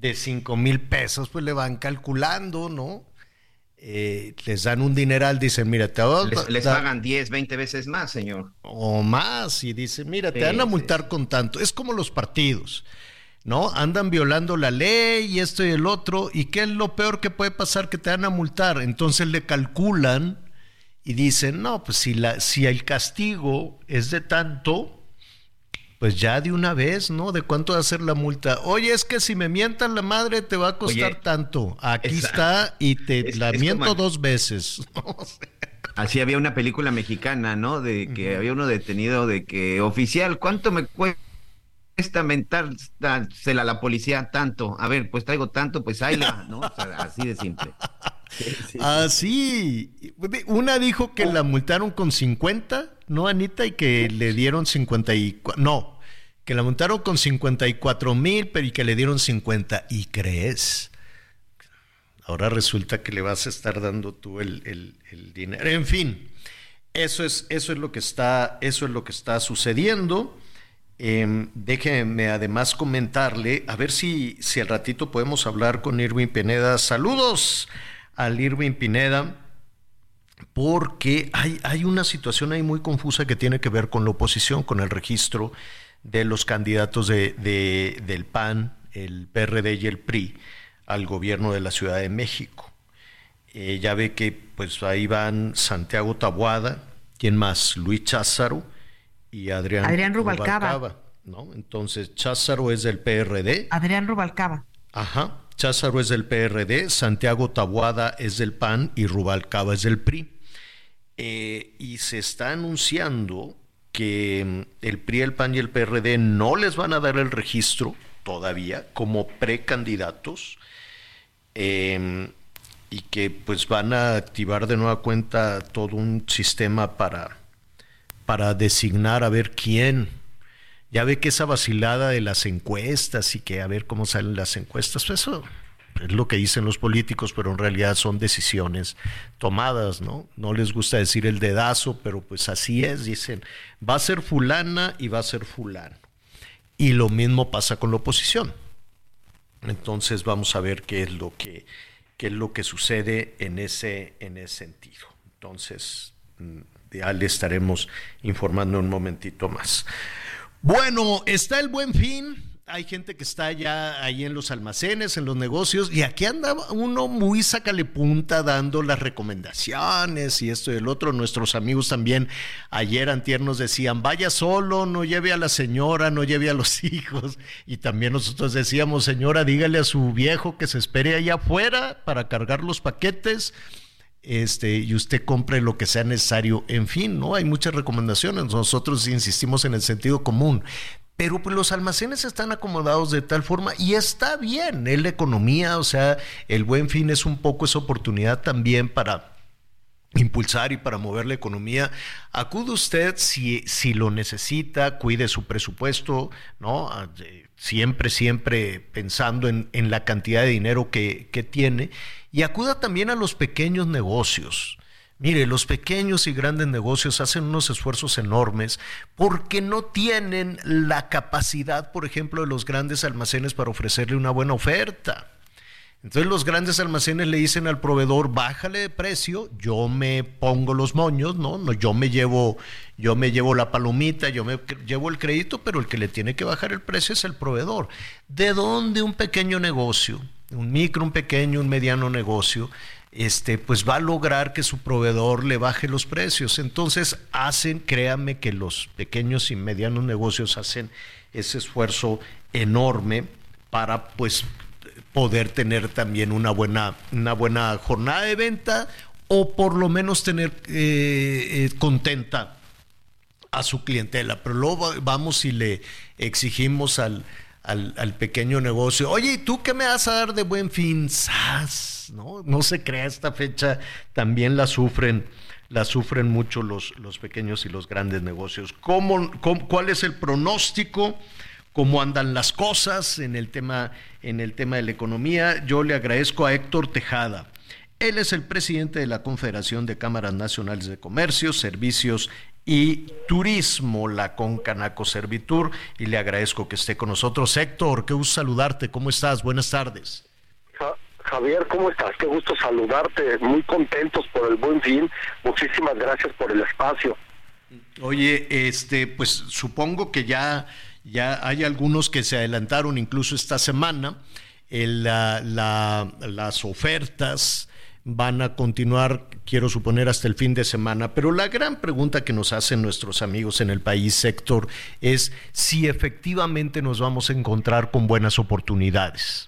de 5 mil pesos, pues le van calculando, ¿no? Eh, les dan un dineral, dicen, mira, te a Les, pagan 10, 20 veces más, señor. o más y dicen, mira, te van a sí, multar con tanto. Es como los partidos, ¿no? Andan violando la ley y esto y el otro. ¿Y qué es lo peor que puede pasar? Que te van a multar. Entonces le calculan y dicen, no, pues si, la, si el castigo es de tanto, pues ya de una vez, ¿no? ¿De cuánto va a ser la multa? Oye, es que si me mientan la madre te va a costar Oye, tanto. Aquí está y te es- la es miento como- dos veces. [laughs] Así había una película mexicana, ¿no? De que había uno detenido de que, oficial, ¿cuánto me cuesta mentársela a la policía? Tanto. A ver, pues traigo tanto, pues ahí la, ¿no? O sea, así de simple. [laughs] Ah, sí. Una dijo que la multaron con 50, ¿no, Anita? Y que le dieron 54. No, que la multaron con 54 mil, pero y que le dieron 50. ¿Y crees? Ahora resulta que le vas a estar dando tú el, el- dinero. En fin, eso es, eso es lo que está, eso es lo que está sucediendo. Eh, déjeme además comentarle, a ver si, si al ratito podemos hablar con Irving Pineda. Saludos al Irving Pineda, porque hay, hay una situación ahí muy confusa que tiene que ver con la oposición, con el registro de los candidatos de, de- del PAN, el PRD y el PRI al gobierno de la Ciudad de México. Eh, ya ve que pues ahí van Santiago Tabuada, ¿quién más? Luis Cházaro y Adrián, Adrián Rubalcaba. ¿no? Entonces, Cházaro es del PRD. Adrián Rubalcaba. Ajá. Cházaro es del PRD, Santiago Tabuada es del PAN y Rubalcaba es del PRI. Eh, y se está anunciando que mm, el PRI, el PAN y el PRD no les van a dar el registro todavía como precandidatos eh, y que pues van a activar de nueva cuenta todo un sistema para, para designar a ver quién. Ya ve que esa vacilada de las encuestas y que a ver cómo salen las encuestas, pues eso es lo que dicen los políticos, pero en realidad son decisiones tomadas, ¿no? No les gusta decir el dedazo, pero pues así es, dicen, va a ser fulana y va a ser fulano. Y lo mismo pasa con la oposición. Entonces vamos a ver qué es lo que, qué es lo que sucede en ese, en ese sentido. Entonces, mm, ya le estaremos informando un momentito más. Bueno, está el buen fin. Hay gente que está ya ahí en los almacenes, en los negocios, y aquí anda uno muy sácale punta dando las recomendaciones y esto y el otro. Nuestros amigos también ayer antier nos decían, vaya solo, no lleve a la señora, no lleve a los [laughs] hijos. Y también nosotros decíamos, señora, dígale a su viejo que se espere allá afuera para cargar los paquetes este, y usted compre lo que sea necesario. En fin, ¿no? Hay muchas recomendaciones. Nosotros insistimos en el sentido común. Pero pues los almacenes están acomodados de tal forma y está bien, es la economía, o sea, el buen fin es un poco esa oportunidad también para impulsar y para mover la economía. Acude usted si, si lo necesita, cuide su presupuesto, ¿no? Ah, Siempre, siempre pensando en, en la cantidad de dinero que, que tiene. Y acuda también a los pequeños negocios. Mire, los pequeños y grandes negocios hacen unos esfuerzos enormes porque no tienen la capacidad, por ejemplo, de los grandes almacenes para ofrecerle una buena oferta. Entonces los grandes almacenes le dicen al proveedor, bájale de precio, yo me pongo los moños, ¿no? no yo me llevo, yo me llevo la palomita, yo me llevo el crédito, pero el que le tiene que bajar el precio es el proveedor. ¿De dónde un pequeño negocio, un micro, un pequeño, un mediano negocio, este, pues va a lograr que su proveedor le baje los precios? Entonces hacen, créanme que los pequeños y medianos negocios hacen ese esfuerzo enorme para pues poder tener también una buena, una buena jornada de venta o por lo menos tener eh, eh, contenta a su clientela. Pero luego va- vamos y le exigimos al, al, al pequeño negocio, oye, ¿y tú qué me vas a dar de buen fin? ¡Sas! ¿No? no se crea esta fecha, también la sufren, la sufren mucho los, los pequeños y los grandes negocios. ¿Cómo, cómo- cuál es el pronóstico? cómo andan las cosas en el tema en el tema de la economía. Yo le agradezco a Héctor Tejada. Él es el presidente de la Confederación de Cámaras Nacionales de Comercio, Servicios y Turismo, la Concanaco Servitur, y le agradezco que esté con nosotros. Héctor, qué gusto saludarte. ¿Cómo estás? Buenas tardes. Ja- Javier, ¿cómo estás? Qué gusto saludarte. Muy contentos por el buen fin. Muchísimas gracias por el espacio. Oye, este, pues supongo que ya, ya hay algunos que se adelantaron incluso esta semana. El, la- la- las ofertas van a continuar, quiero suponer, hasta el fin de semana. Pero la gran pregunta que nos hacen nuestros amigos en el país, sector, es si efectivamente nos vamos a encontrar con buenas oportunidades.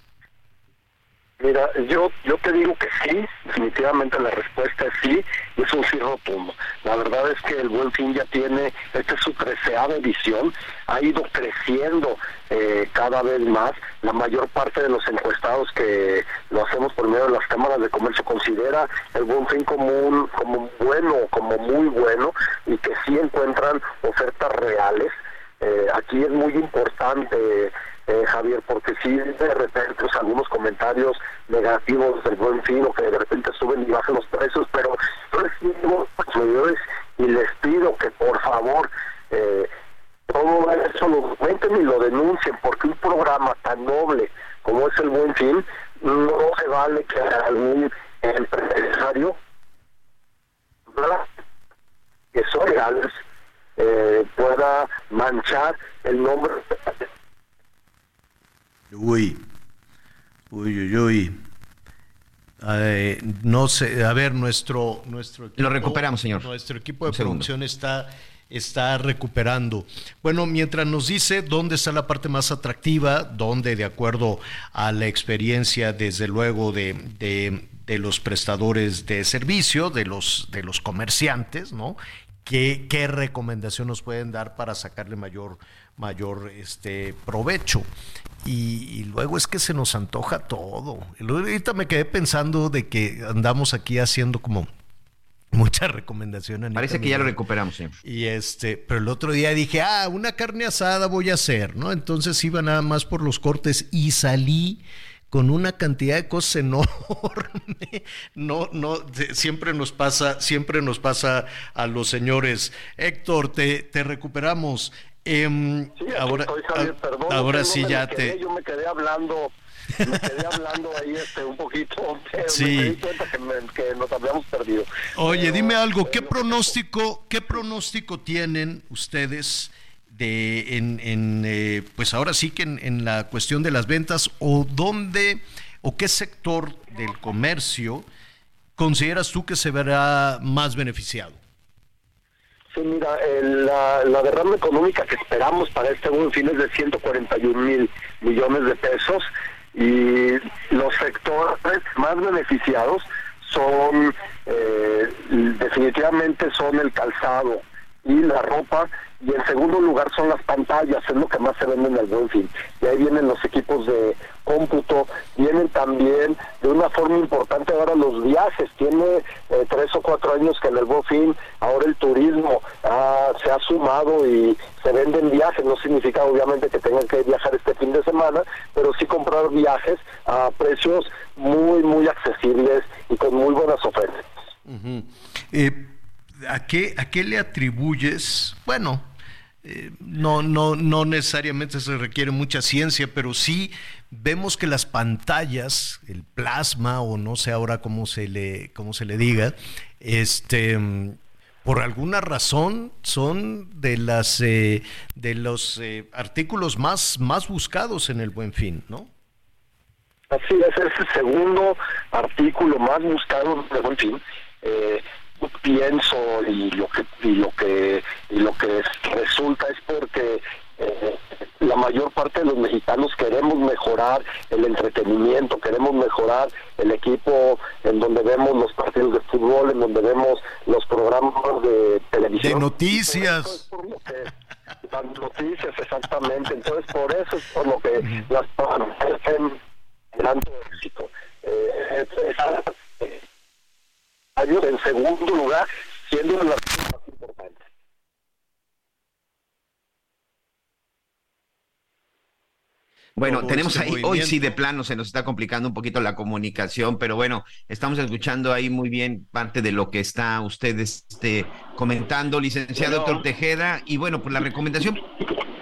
Mira, yo yo te digo que sí, definitivamente la respuesta es sí, es un sí rotundo. La verdad es que el Buen Fin ya tiene, esta es su treceava edición, ha ido creciendo eh, cada vez más. La mayor parte de los encuestados que lo hacemos por medio de las cámaras de comercio considera el Buen Fin como un como bueno, como muy bueno, y que sí encuentran ofertas reales. Eh, aquí es muy importante, eh, Javier, porque si de repente pues, algunos comentarios negativos del buen fin o que de repente suben y bajan los precios, pero yo les digo consumidores y les pido que por favor eh, todo eso lo documenten y lo denuncien, porque un programa tan noble como es el buen fin, no se vale que algún empresario que son legales eh, pueda manchar el nombre Uy, uy, uy, uy. eh, no sé, a ver, nuestro, nuestro equipo, Lo recuperamos, señor. Nuestro equipo de producción está, está recuperando. Bueno, mientras nos dice dónde está la parte más atractiva, dónde, de acuerdo a la experiencia, desde luego, de, de- de los prestadores de servicio, de los, de los comerciantes, ¿no? ¿Qué, qué recomendación nos pueden dar para sacarle mayor, mayor este, provecho? Y, y luego es que se nos antoja todo. Y luego ahorita me quedé pensando de que andamos aquí haciendo como mucha recomendación. Anita Parece que ya lo recuperamos, señor. Y este, pero el otro día dije, ah, una carne asada voy a hacer, ¿no? Entonces iba nada más por los cortes y salí con una cantidad de cosas enorme. [laughs] No, no, siempre nos pasa, siempre nos pasa a los señores. Héctor, te, te recuperamos. Em, ahora, Soy Javier, a- perdón, ahora sí ya quedé, te. Yo me quedé hablando, me quedé hablando ahí este, un poquito, [laughs] pero Sí. me di cuenta que, me- que nos habíamos perdido. Oye, dime algo, ¿qué pronóstico, qué pronóstico tienen ustedes de en, en, eh, pues ahora sí que en, la cuestión de las ventas o dónde o qué sector del comercio consideras tú que se verá más beneficiado? Sí, mira, la, la económica que esperamos para este buen fin es de 141 mil millones de pesos y los sectores más beneficiados son, eh, definitivamente son el calzado y la ropa y en segundo lugar son las pantallas, es lo que más se vende en el buen fin. Y ahí vienen los equipos de cómputo, vienen también de una forma importante ahora los viajes, tiene eh, tres o cuatro años que en el buen ahora el turismo ah, se ha sumado y se venden viajes, no significa obviamente que tengan que viajar este fin de semana, pero sí comprar viajes a precios muy, muy accesibles y con muy buenas ofertas. Eh, ¿a, qué, ¿A qué le atribuyes? Bueno, eh, no, no, no necesariamente se requiere mucha ciencia, pero sí vemos que las pantallas, el plasma, o no sé ahora cómo se le, cómo se le diga, este por alguna razón son de las eh, de los eh, artículos más, más buscados en el buen fin, ¿no? Así es, es el segundo artículo más buscado de Buen Fin. Pienso y lo que y lo que y lo que resulta es porque eh, la mayor parte de los mexicanos queremos mejorar el entretenimiento, queremos mejorar el equipo en donde vemos los partidos de fútbol, en donde vemos los programas de televisión. De noticias. Las noticias, exactamente. Entonces, por eso es por lo que las tienen tanto éxito. Eh, es- es- eh, años en segundo lugar, siendo una de las cosas más importantes. Bueno, tenemos este ahí, hoy sí de plano se nos está complicando un poquito la comunicación, pero bueno, estamos escuchando ahí muy bien parte de lo que está usted este, comentando, licenciado Bueno. Héctor Tejeda, y bueno, pues la recomendación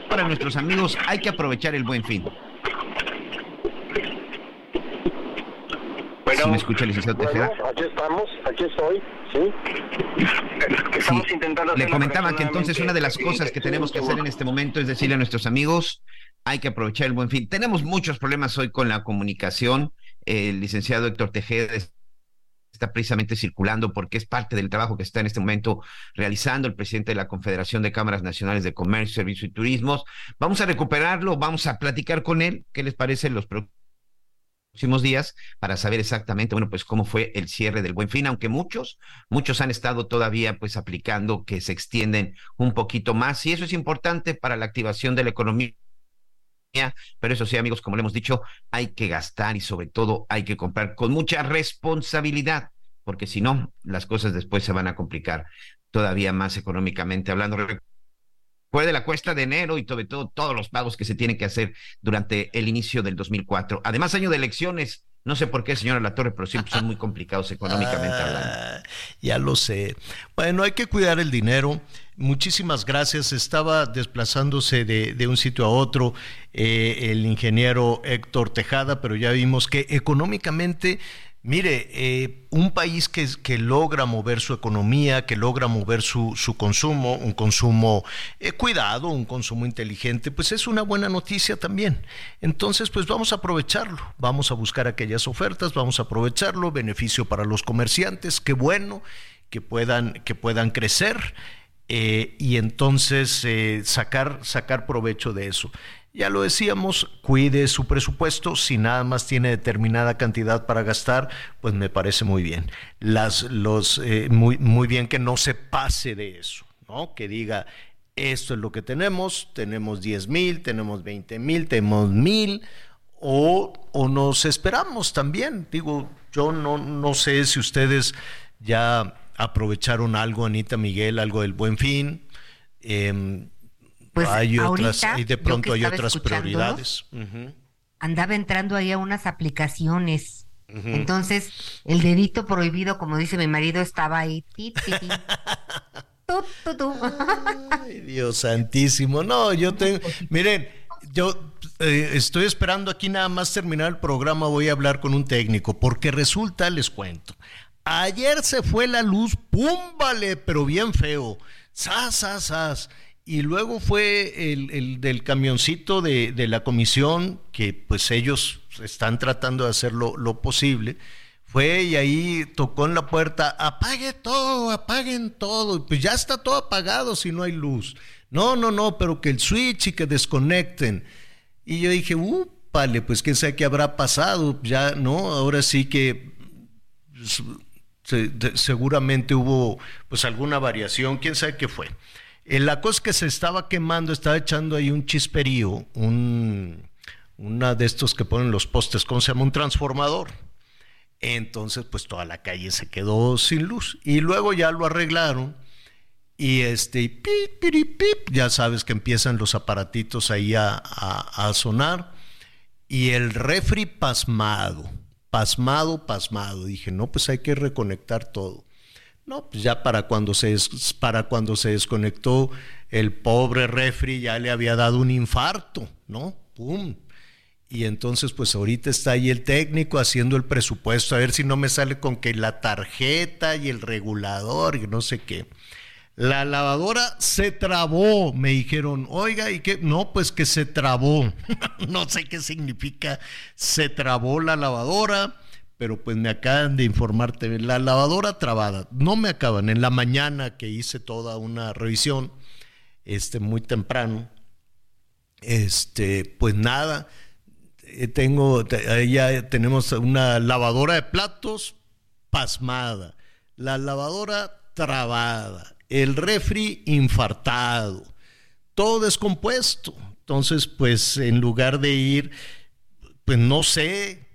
para nuestros amigos, hay que aprovechar el buen fin. ¿Sí me escucha, licenciado Bueno, Tejeda? aquí estamos, aquí estoy, ¿sí? estamos Sí. intentando Le comentaba que entonces una de las cosas que tenemos que hacer en este momento es decirle a nuestros amigos, hay que aprovechar el buen fin. Tenemos muchos problemas hoy con la comunicación. El licenciado Héctor Tejeda está precisamente circulando porque es parte del trabajo que está en este momento realizando el presidente de la Confederación de Cámaras Nacionales de Comercio, Servicio y Turismos. Vamos a recuperarlo, vamos a platicar con él. ¿Qué les parece los próximos días para saber exactamente, bueno, pues cómo fue el cierre del Buen Fin, aunque muchos, muchos han estado todavía pues aplicando que se extienden un poquito más y eso es importante para la activación de la economía. Pero eso sí, amigos, como le hemos dicho, hay que gastar y sobre todo hay que comprar con mucha responsabilidad, porque si no, las cosas después se van a complicar todavía más económicamente hablando. Recuerde la cuesta de enero y sobre todo todos los pagos que se tienen que hacer durante el inicio del 2004. Además, año de elecciones. No sé por qué, señora La Torre, pero siempre son muy complicados económicamente hablando. Ah, Ya lo sé. Bueno, hay que cuidar el dinero. Muchísimas gracias. Estaba desplazándose de, de un sitio a otro eh, el ingeniero Héctor Tejada, pero ya vimos que económicamente Mire, eh, un país que, que, logra mover su economía, que logra mover su, su consumo, un consumo eh, cuidado, un consumo inteligente, pues es una buena noticia también. Entonces, pues vamos a aprovecharlo, vamos a buscar aquellas ofertas, vamos a aprovecharlo, beneficio para los comerciantes, qué bueno que puedan, que puedan crecer. Eh, y entonces eh, sacar, sacar provecho de eso. Ya lo decíamos, cuide su presupuesto, si nada más tiene determinada cantidad para gastar, pues me parece muy bien. Las, los, eh, muy, muy bien que no se pase de eso, ¿no? Que diga, esto es lo que tenemos, tenemos 10 mil, tenemos 20 mil, tenemos mil, o, o nos esperamos también. Digo, yo no, no sé si ustedes ya aprovecharon algo, Anita Miguel, algo del buen fin. Eh, Pues hay ahorita, otras, y de pronto hay otras prioridades. Andaba entrando ahí a unas aplicaciones. Entonces, el dedito prohibido, como dice mi marido, estaba ahí. ti, ti, ti. Tú, tú, tú. Ay, Dios santísimo. No, yo tengo. Miren, yo eh, estoy esperando aquí nada más terminar el programa. Voy a hablar con un técnico, porque resulta, les cuento. Ayer se fue la luz, ¡pum! Vale, pero bien feo. ¡Sas, sas, sas! Y luego fue el, el del camioncito de, de la comisión, que pues ellos están tratando de hacer lo, posible. Fue y ahí tocó en la puerta, apague todo, apaguen todo. Pues ya está todo apagado si no hay luz. No, no, no, pero que el switch y que desconecten. Y yo dije, uh, pues quién sabe qué habrá pasado. Ya, ¿no? Ahora sí que pues, seguramente hubo pues alguna variación, quién sabe qué fue. La cosa es que se estaba quemando, estaba echando ahí un chisperío, un, una de estos que ponen los postes, ¿cómo se llama? Un transformador. Entonces, pues toda la calle se quedó sin luz. Y luego ya lo arreglaron. Y este, pip, piri, pip, ya sabes que empiezan los aparatitos ahí a, a- a sonar. Y el refri pasmado, pasmado, pasmado. Dije, no, pues hay que reconectar todo. No, pues ya para cuando se, para cuando se desconectó el pobre refri ya le había dado un infarto, ¿no? ¡Pum! Y entonces, pues ahorita está ahí el técnico haciendo el presupuesto, a ver si no me sale con que la tarjeta y el regulador y no sé qué. La lavadora se trabó, me dijeron, oiga, ¿y qué? No, pues que se trabó. [laughs] no sé qué significa se trabó la lavadora, pero pues me acaban de informarte, la lavadora trabada. No me acaban, en la mañana que hice toda una revisión, este, muy temprano, este, pues nada, eh, tengo, ya tenemos una lavadora de platos pasmada, la lavadora trabada, el refri infartado, todo descompuesto. Entonces, pues en lugar de ir, pues no sé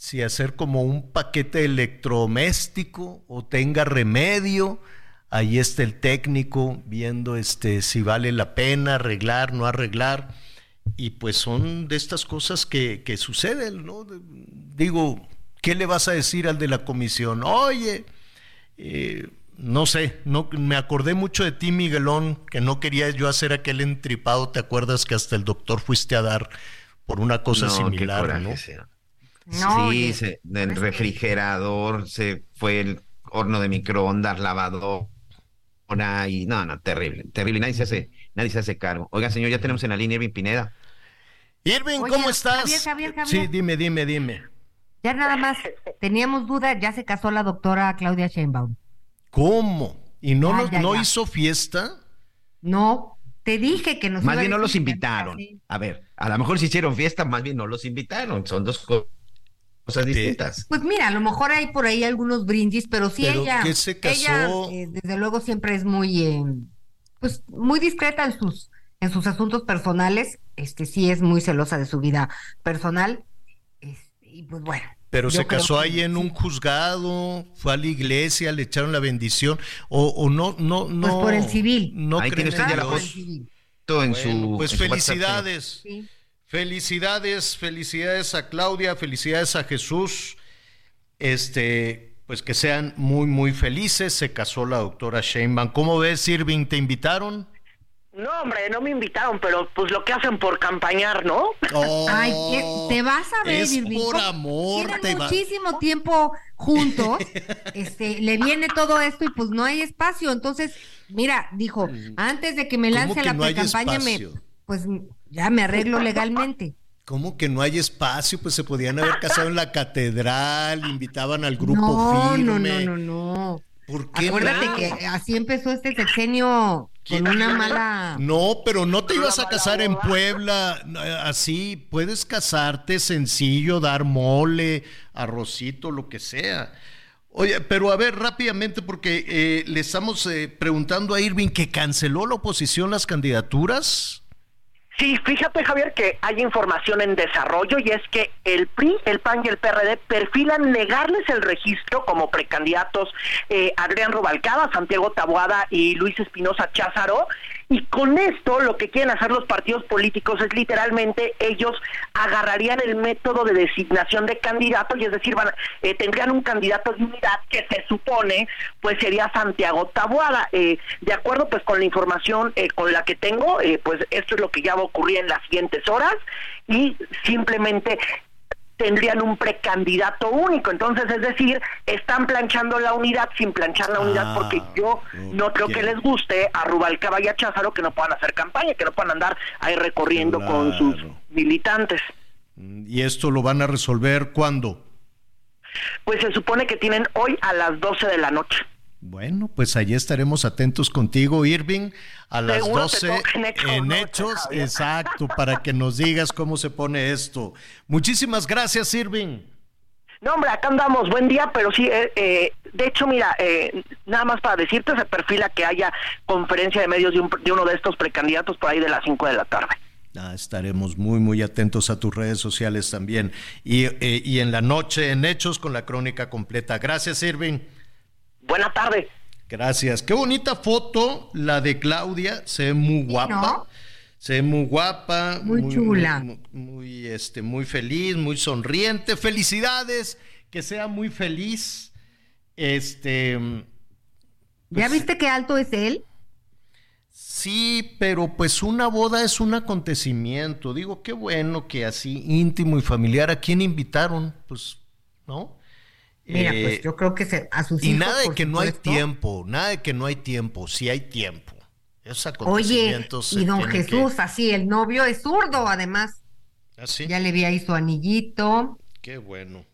si hacer como un paquete electrodoméstico o tenga remedio. Ahí está el técnico viendo este si vale la pena arreglar, no arreglar. Y pues son de estas cosas que, que suceden, ¿no? Digo, ¿qué le vas a decir al de la comisión? Oye, eh, no sé, no, me acordé mucho de ti, Miguelón, que no quería yo hacer aquel entripado, ¿te acuerdas que hasta el doctor fuiste a dar por una cosa No, qué similar, coraje, ¿no? No, sí, se- el refrigerador, se fue el horno de microondas, lavadora y no, no, terrible, terrible. Nadie se hace, nadie se hace cargo. Oiga, señor, ya tenemos en la línea Irving Pineda. Irving, Oye, ¿cómo estás? Javier, Javier, Javier. Sí, dime, dime, dime. Ya nada más, teníamos duda, ya se casó la doctora Claudia Sheinbaum. ¿Cómo? ¿Y no, ya, no ya. hizo fiesta? No, te dije que nos Más iba a bien no los invitaron. así. A ver, a lo mejor si hicieron fiesta, más bien no los invitaron. Son dos co- cosas distintas. Pues mira, a lo mejor hay por ahí algunos brindis, pero sí ¿Pero ella, qué se ella casó? eh, desde luego siempre es muy, eh, pues muy discreta en sus, en sus asuntos personales. Este sí es muy celosa de su vida personal. Este, y pues bueno. Pero yo se casó que- ahí en un juzgado, fue a la iglesia, le echaron la bendición, o, o no, no, no. Pues por el civil. No Ahí tiene creen usted en ya la foto en Bueno, su. Pues en su WhatsApp, señor. Felicidades. Felicidades, a Claudia, felicidades a Jesús. Este, pues que sean muy, muy felices. Se casó la doctora Sheinbaum. ¿Cómo ves, Irving? ¿Te invitaron? No, hombre, no me invitaron, pero pues lo que hacen por campañar, ¿no? Ay, que- te vas a ver, es Irving. por amor, Tienen te va- muchísimo tiempo juntos. [laughs] este, le viene todo esto y pues no hay espacio. Entonces, mira, dijo, antes de que me ¿Cómo lance que la no pre-campaña, me? Pues ya me arreglo legalmente. [laughs] ¿Cómo que no hay espacio? Pues se podían haber casado en la catedral, invitaban al grupo No, firme. no, no, no, no. ¿Por qué Acuérdate no? que así empezó este sexenio con una mala. No, pero no te ibas a casar en Puebla no, así. Puedes casarte sencillo, dar mole, arrocito, lo que sea. Oye, pero a ver rápidamente, porque eh, le estamos eh, preguntando a Irving que canceló la oposición las candidaturas. Sí, fíjate Javier que hay información en desarrollo y es que el PRI, el PAN y el PRD perfilan negarles el registro como precandidatos eh, Adrián Rubalcaba, Santiago Taboada y Luis Espinosa Cházaro. Y con esto lo que quieren hacer los partidos políticos es literalmente ellos agarrarían el método de designación de candidatos y es decir, eh, tendrían un candidato de unidad que se supone pues sería Santiago Taboada. Eh, de acuerdo pues con la información eh, con la que tengo, pues esto es lo que ya va a ocurrir en las siguientes horas y simplemente tendrían un precandidato único. Entonces, es decir, están planchando la unidad sin planchar la unidad porque yo no creo que les guste a Rubalcaba y a Cházaro que no puedan hacer campaña, que no puedan andar ahí recorriendo con sus militantes. ¿Y esto lo van a resolver cuándo? Pues se supone que tienen hoy a las 12 de la noche. Bueno, pues allí estaremos atentos contigo, Irving, a las Seguro te 12 toca en Hechos, en ¿no? hechos, exacto, para que nos digas cómo se pone esto. Muchísimas gracias, Irving. No, hombre, acá andamos, buen día, pero sí, eh, eh, de hecho, mira, eh, nada más para decirte, se perfila que haya conferencia de medios de, un- de uno de estos precandidatos por ahí de las 5 de la tarde. Ah, estaremos muy, muy atentos a tus redes sociales también. Y, eh, y en la noche, en hechos, con la crónica completa. Gracias, Irving. Buena tarde. Gracias. Qué bonita foto la de Claudia, se ve muy guapa. ¿no? Se ve muy guapa, Muy chula. muy, muy, este, muy feliz, muy sonriente. Felicidades, que sea muy feliz. Este, ¿Ya viste qué alto es él? sí, pero pues una boda es un acontecimiento. Digo, qué bueno que así íntimo y familiar. ¿A quién invitaron? Pues, ¿no? Mira, Eh, pues yo creo que se- a sus y hijos. nada de que no hay tiempo, nada de que no hay tiempo, sí hay tiempo. Esos Oye, acontecimientos se y don que- Jesús, así, el novio es zurdo, además. ¿Ah, sí? Ya le vi ahí su anillito. Qué bueno.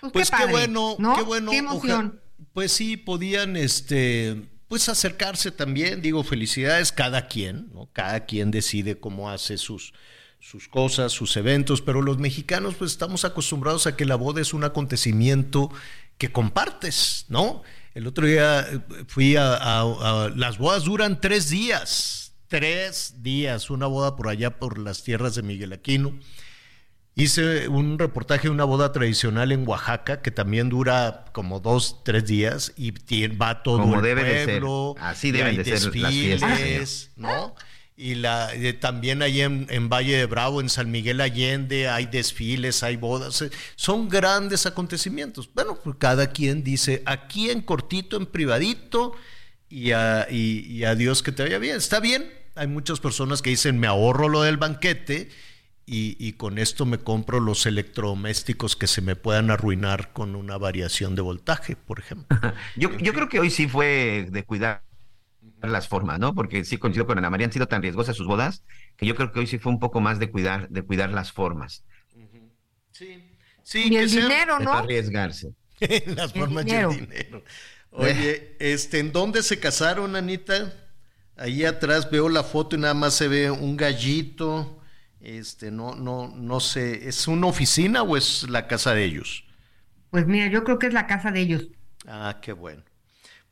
Pues, Pues qué, bueno, ¿no? qué bueno. Qué oja- emoción. pues sí, podían, este, pues acercarse también. Digo, felicidades cada quien, ¿no? Cada quien decide cómo hace sus, sus cosas, sus eventos, pero los mexicanos, pues estamos acostumbrados a que la boda es un acontecimiento que compartes, ¿no? El otro día eh, fui a, a- a- las bodas duran tres días, tres días, una boda por allá por las tierras de Miguel Aquino. Hice un reportaje de una boda tradicional en Oaxaca que también dura como dos, tres días y va todo Como el debe de ser. pueblo. Así y deben hay de ser las desfiles, fiestas, ¿no? Y la, eh, también ahí en, Valle de Bravo, en San Miguel Allende, hay desfiles, hay bodas. eh, Son grandes acontecimientos. Bueno, pues cada quien dice aquí en cortito, en privadito, y a, y, y a Dios que te vaya bien. Está bien. Hay muchas personas que dicen me ahorro lo del banquete y, y con esto me compro los electrodomésticos que se me puedan arruinar con una variación de voltaje, por ejemplo. [laughs] Yo, yo creo que hoy sí fue de cuidar las formas, ¿no? Porque sí coincido con Ana María, han sido tan riesgosas sus bodas que yo creo que hoy sí fue un poco más de cuidar, de cuidar las formas. Sí, y el que sea- dinero, ¿no? arriesgarse. [laughs] Las El formas dinero. y el dinero. Oye, este, ¿en dónde se casaron, Anita? Ahí atrás veo la foto y nada más se ve un gallito. Este, no, no, no sé, ¿es una oficina o es la casa de ellos? Pues mira, yo creo que es la casa de ellos. Ah, qué bueno.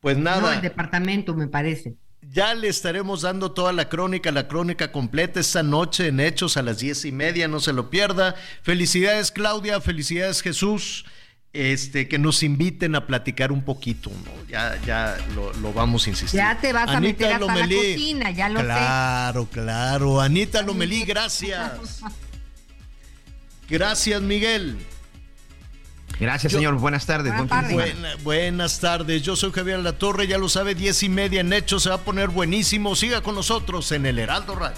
Pues No, nada, el departamento, me parece. ya le estaremos dando toda la crónica, la crónica completa esta noche en Hechos a las diez y media, no se lo pierda. Felicidades, Claudia, felicidades, Jesús. Este, que nos inviten a platicar un poquito, ¿no? Ya, ya lo, lo vamos a insistir. Ya te vas a Anita meter hasta la Lomelí. cocina, ya lo sé. Claro, claro. Anita Lomelí, gracias. Gracias, Miguel. Gracias, Yo- señor. Buenas tardes. Buen fin de semana. Buena- buenas tardes, yo soy Javier La Torre, ya lo sabe, diez y media en Hecho, se va a poner buenísimo. Siga con nosotros en el Heraldo Radio.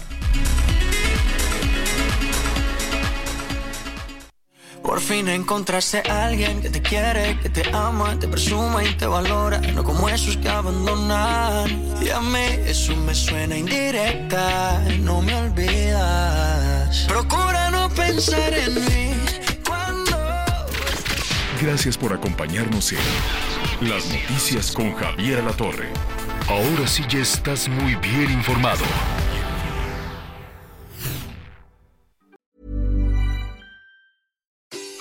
Por fin encontraste a alguien que te quiere, que te ama, te presuma y te valora, no como esos que abandonan. Y a mí eso me suena indirecta, no me olvidas. Procura no pensar en mí Gracias por acompañarnos en Las Noticias con Javier La Torre. Ahora sí ya estás muy bien informado.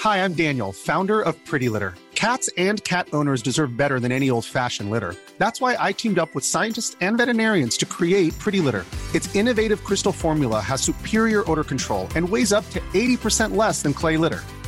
Hi, I'm Daniel, founder of Pretty Litter. Cats and cat owners deserve better than any old fashioned litter. That's why I teamed up with scientists and veterinarians to create Pretty Litter. Its innovative crystal formula has superior odor control and weighs up to 80% less than clay litter.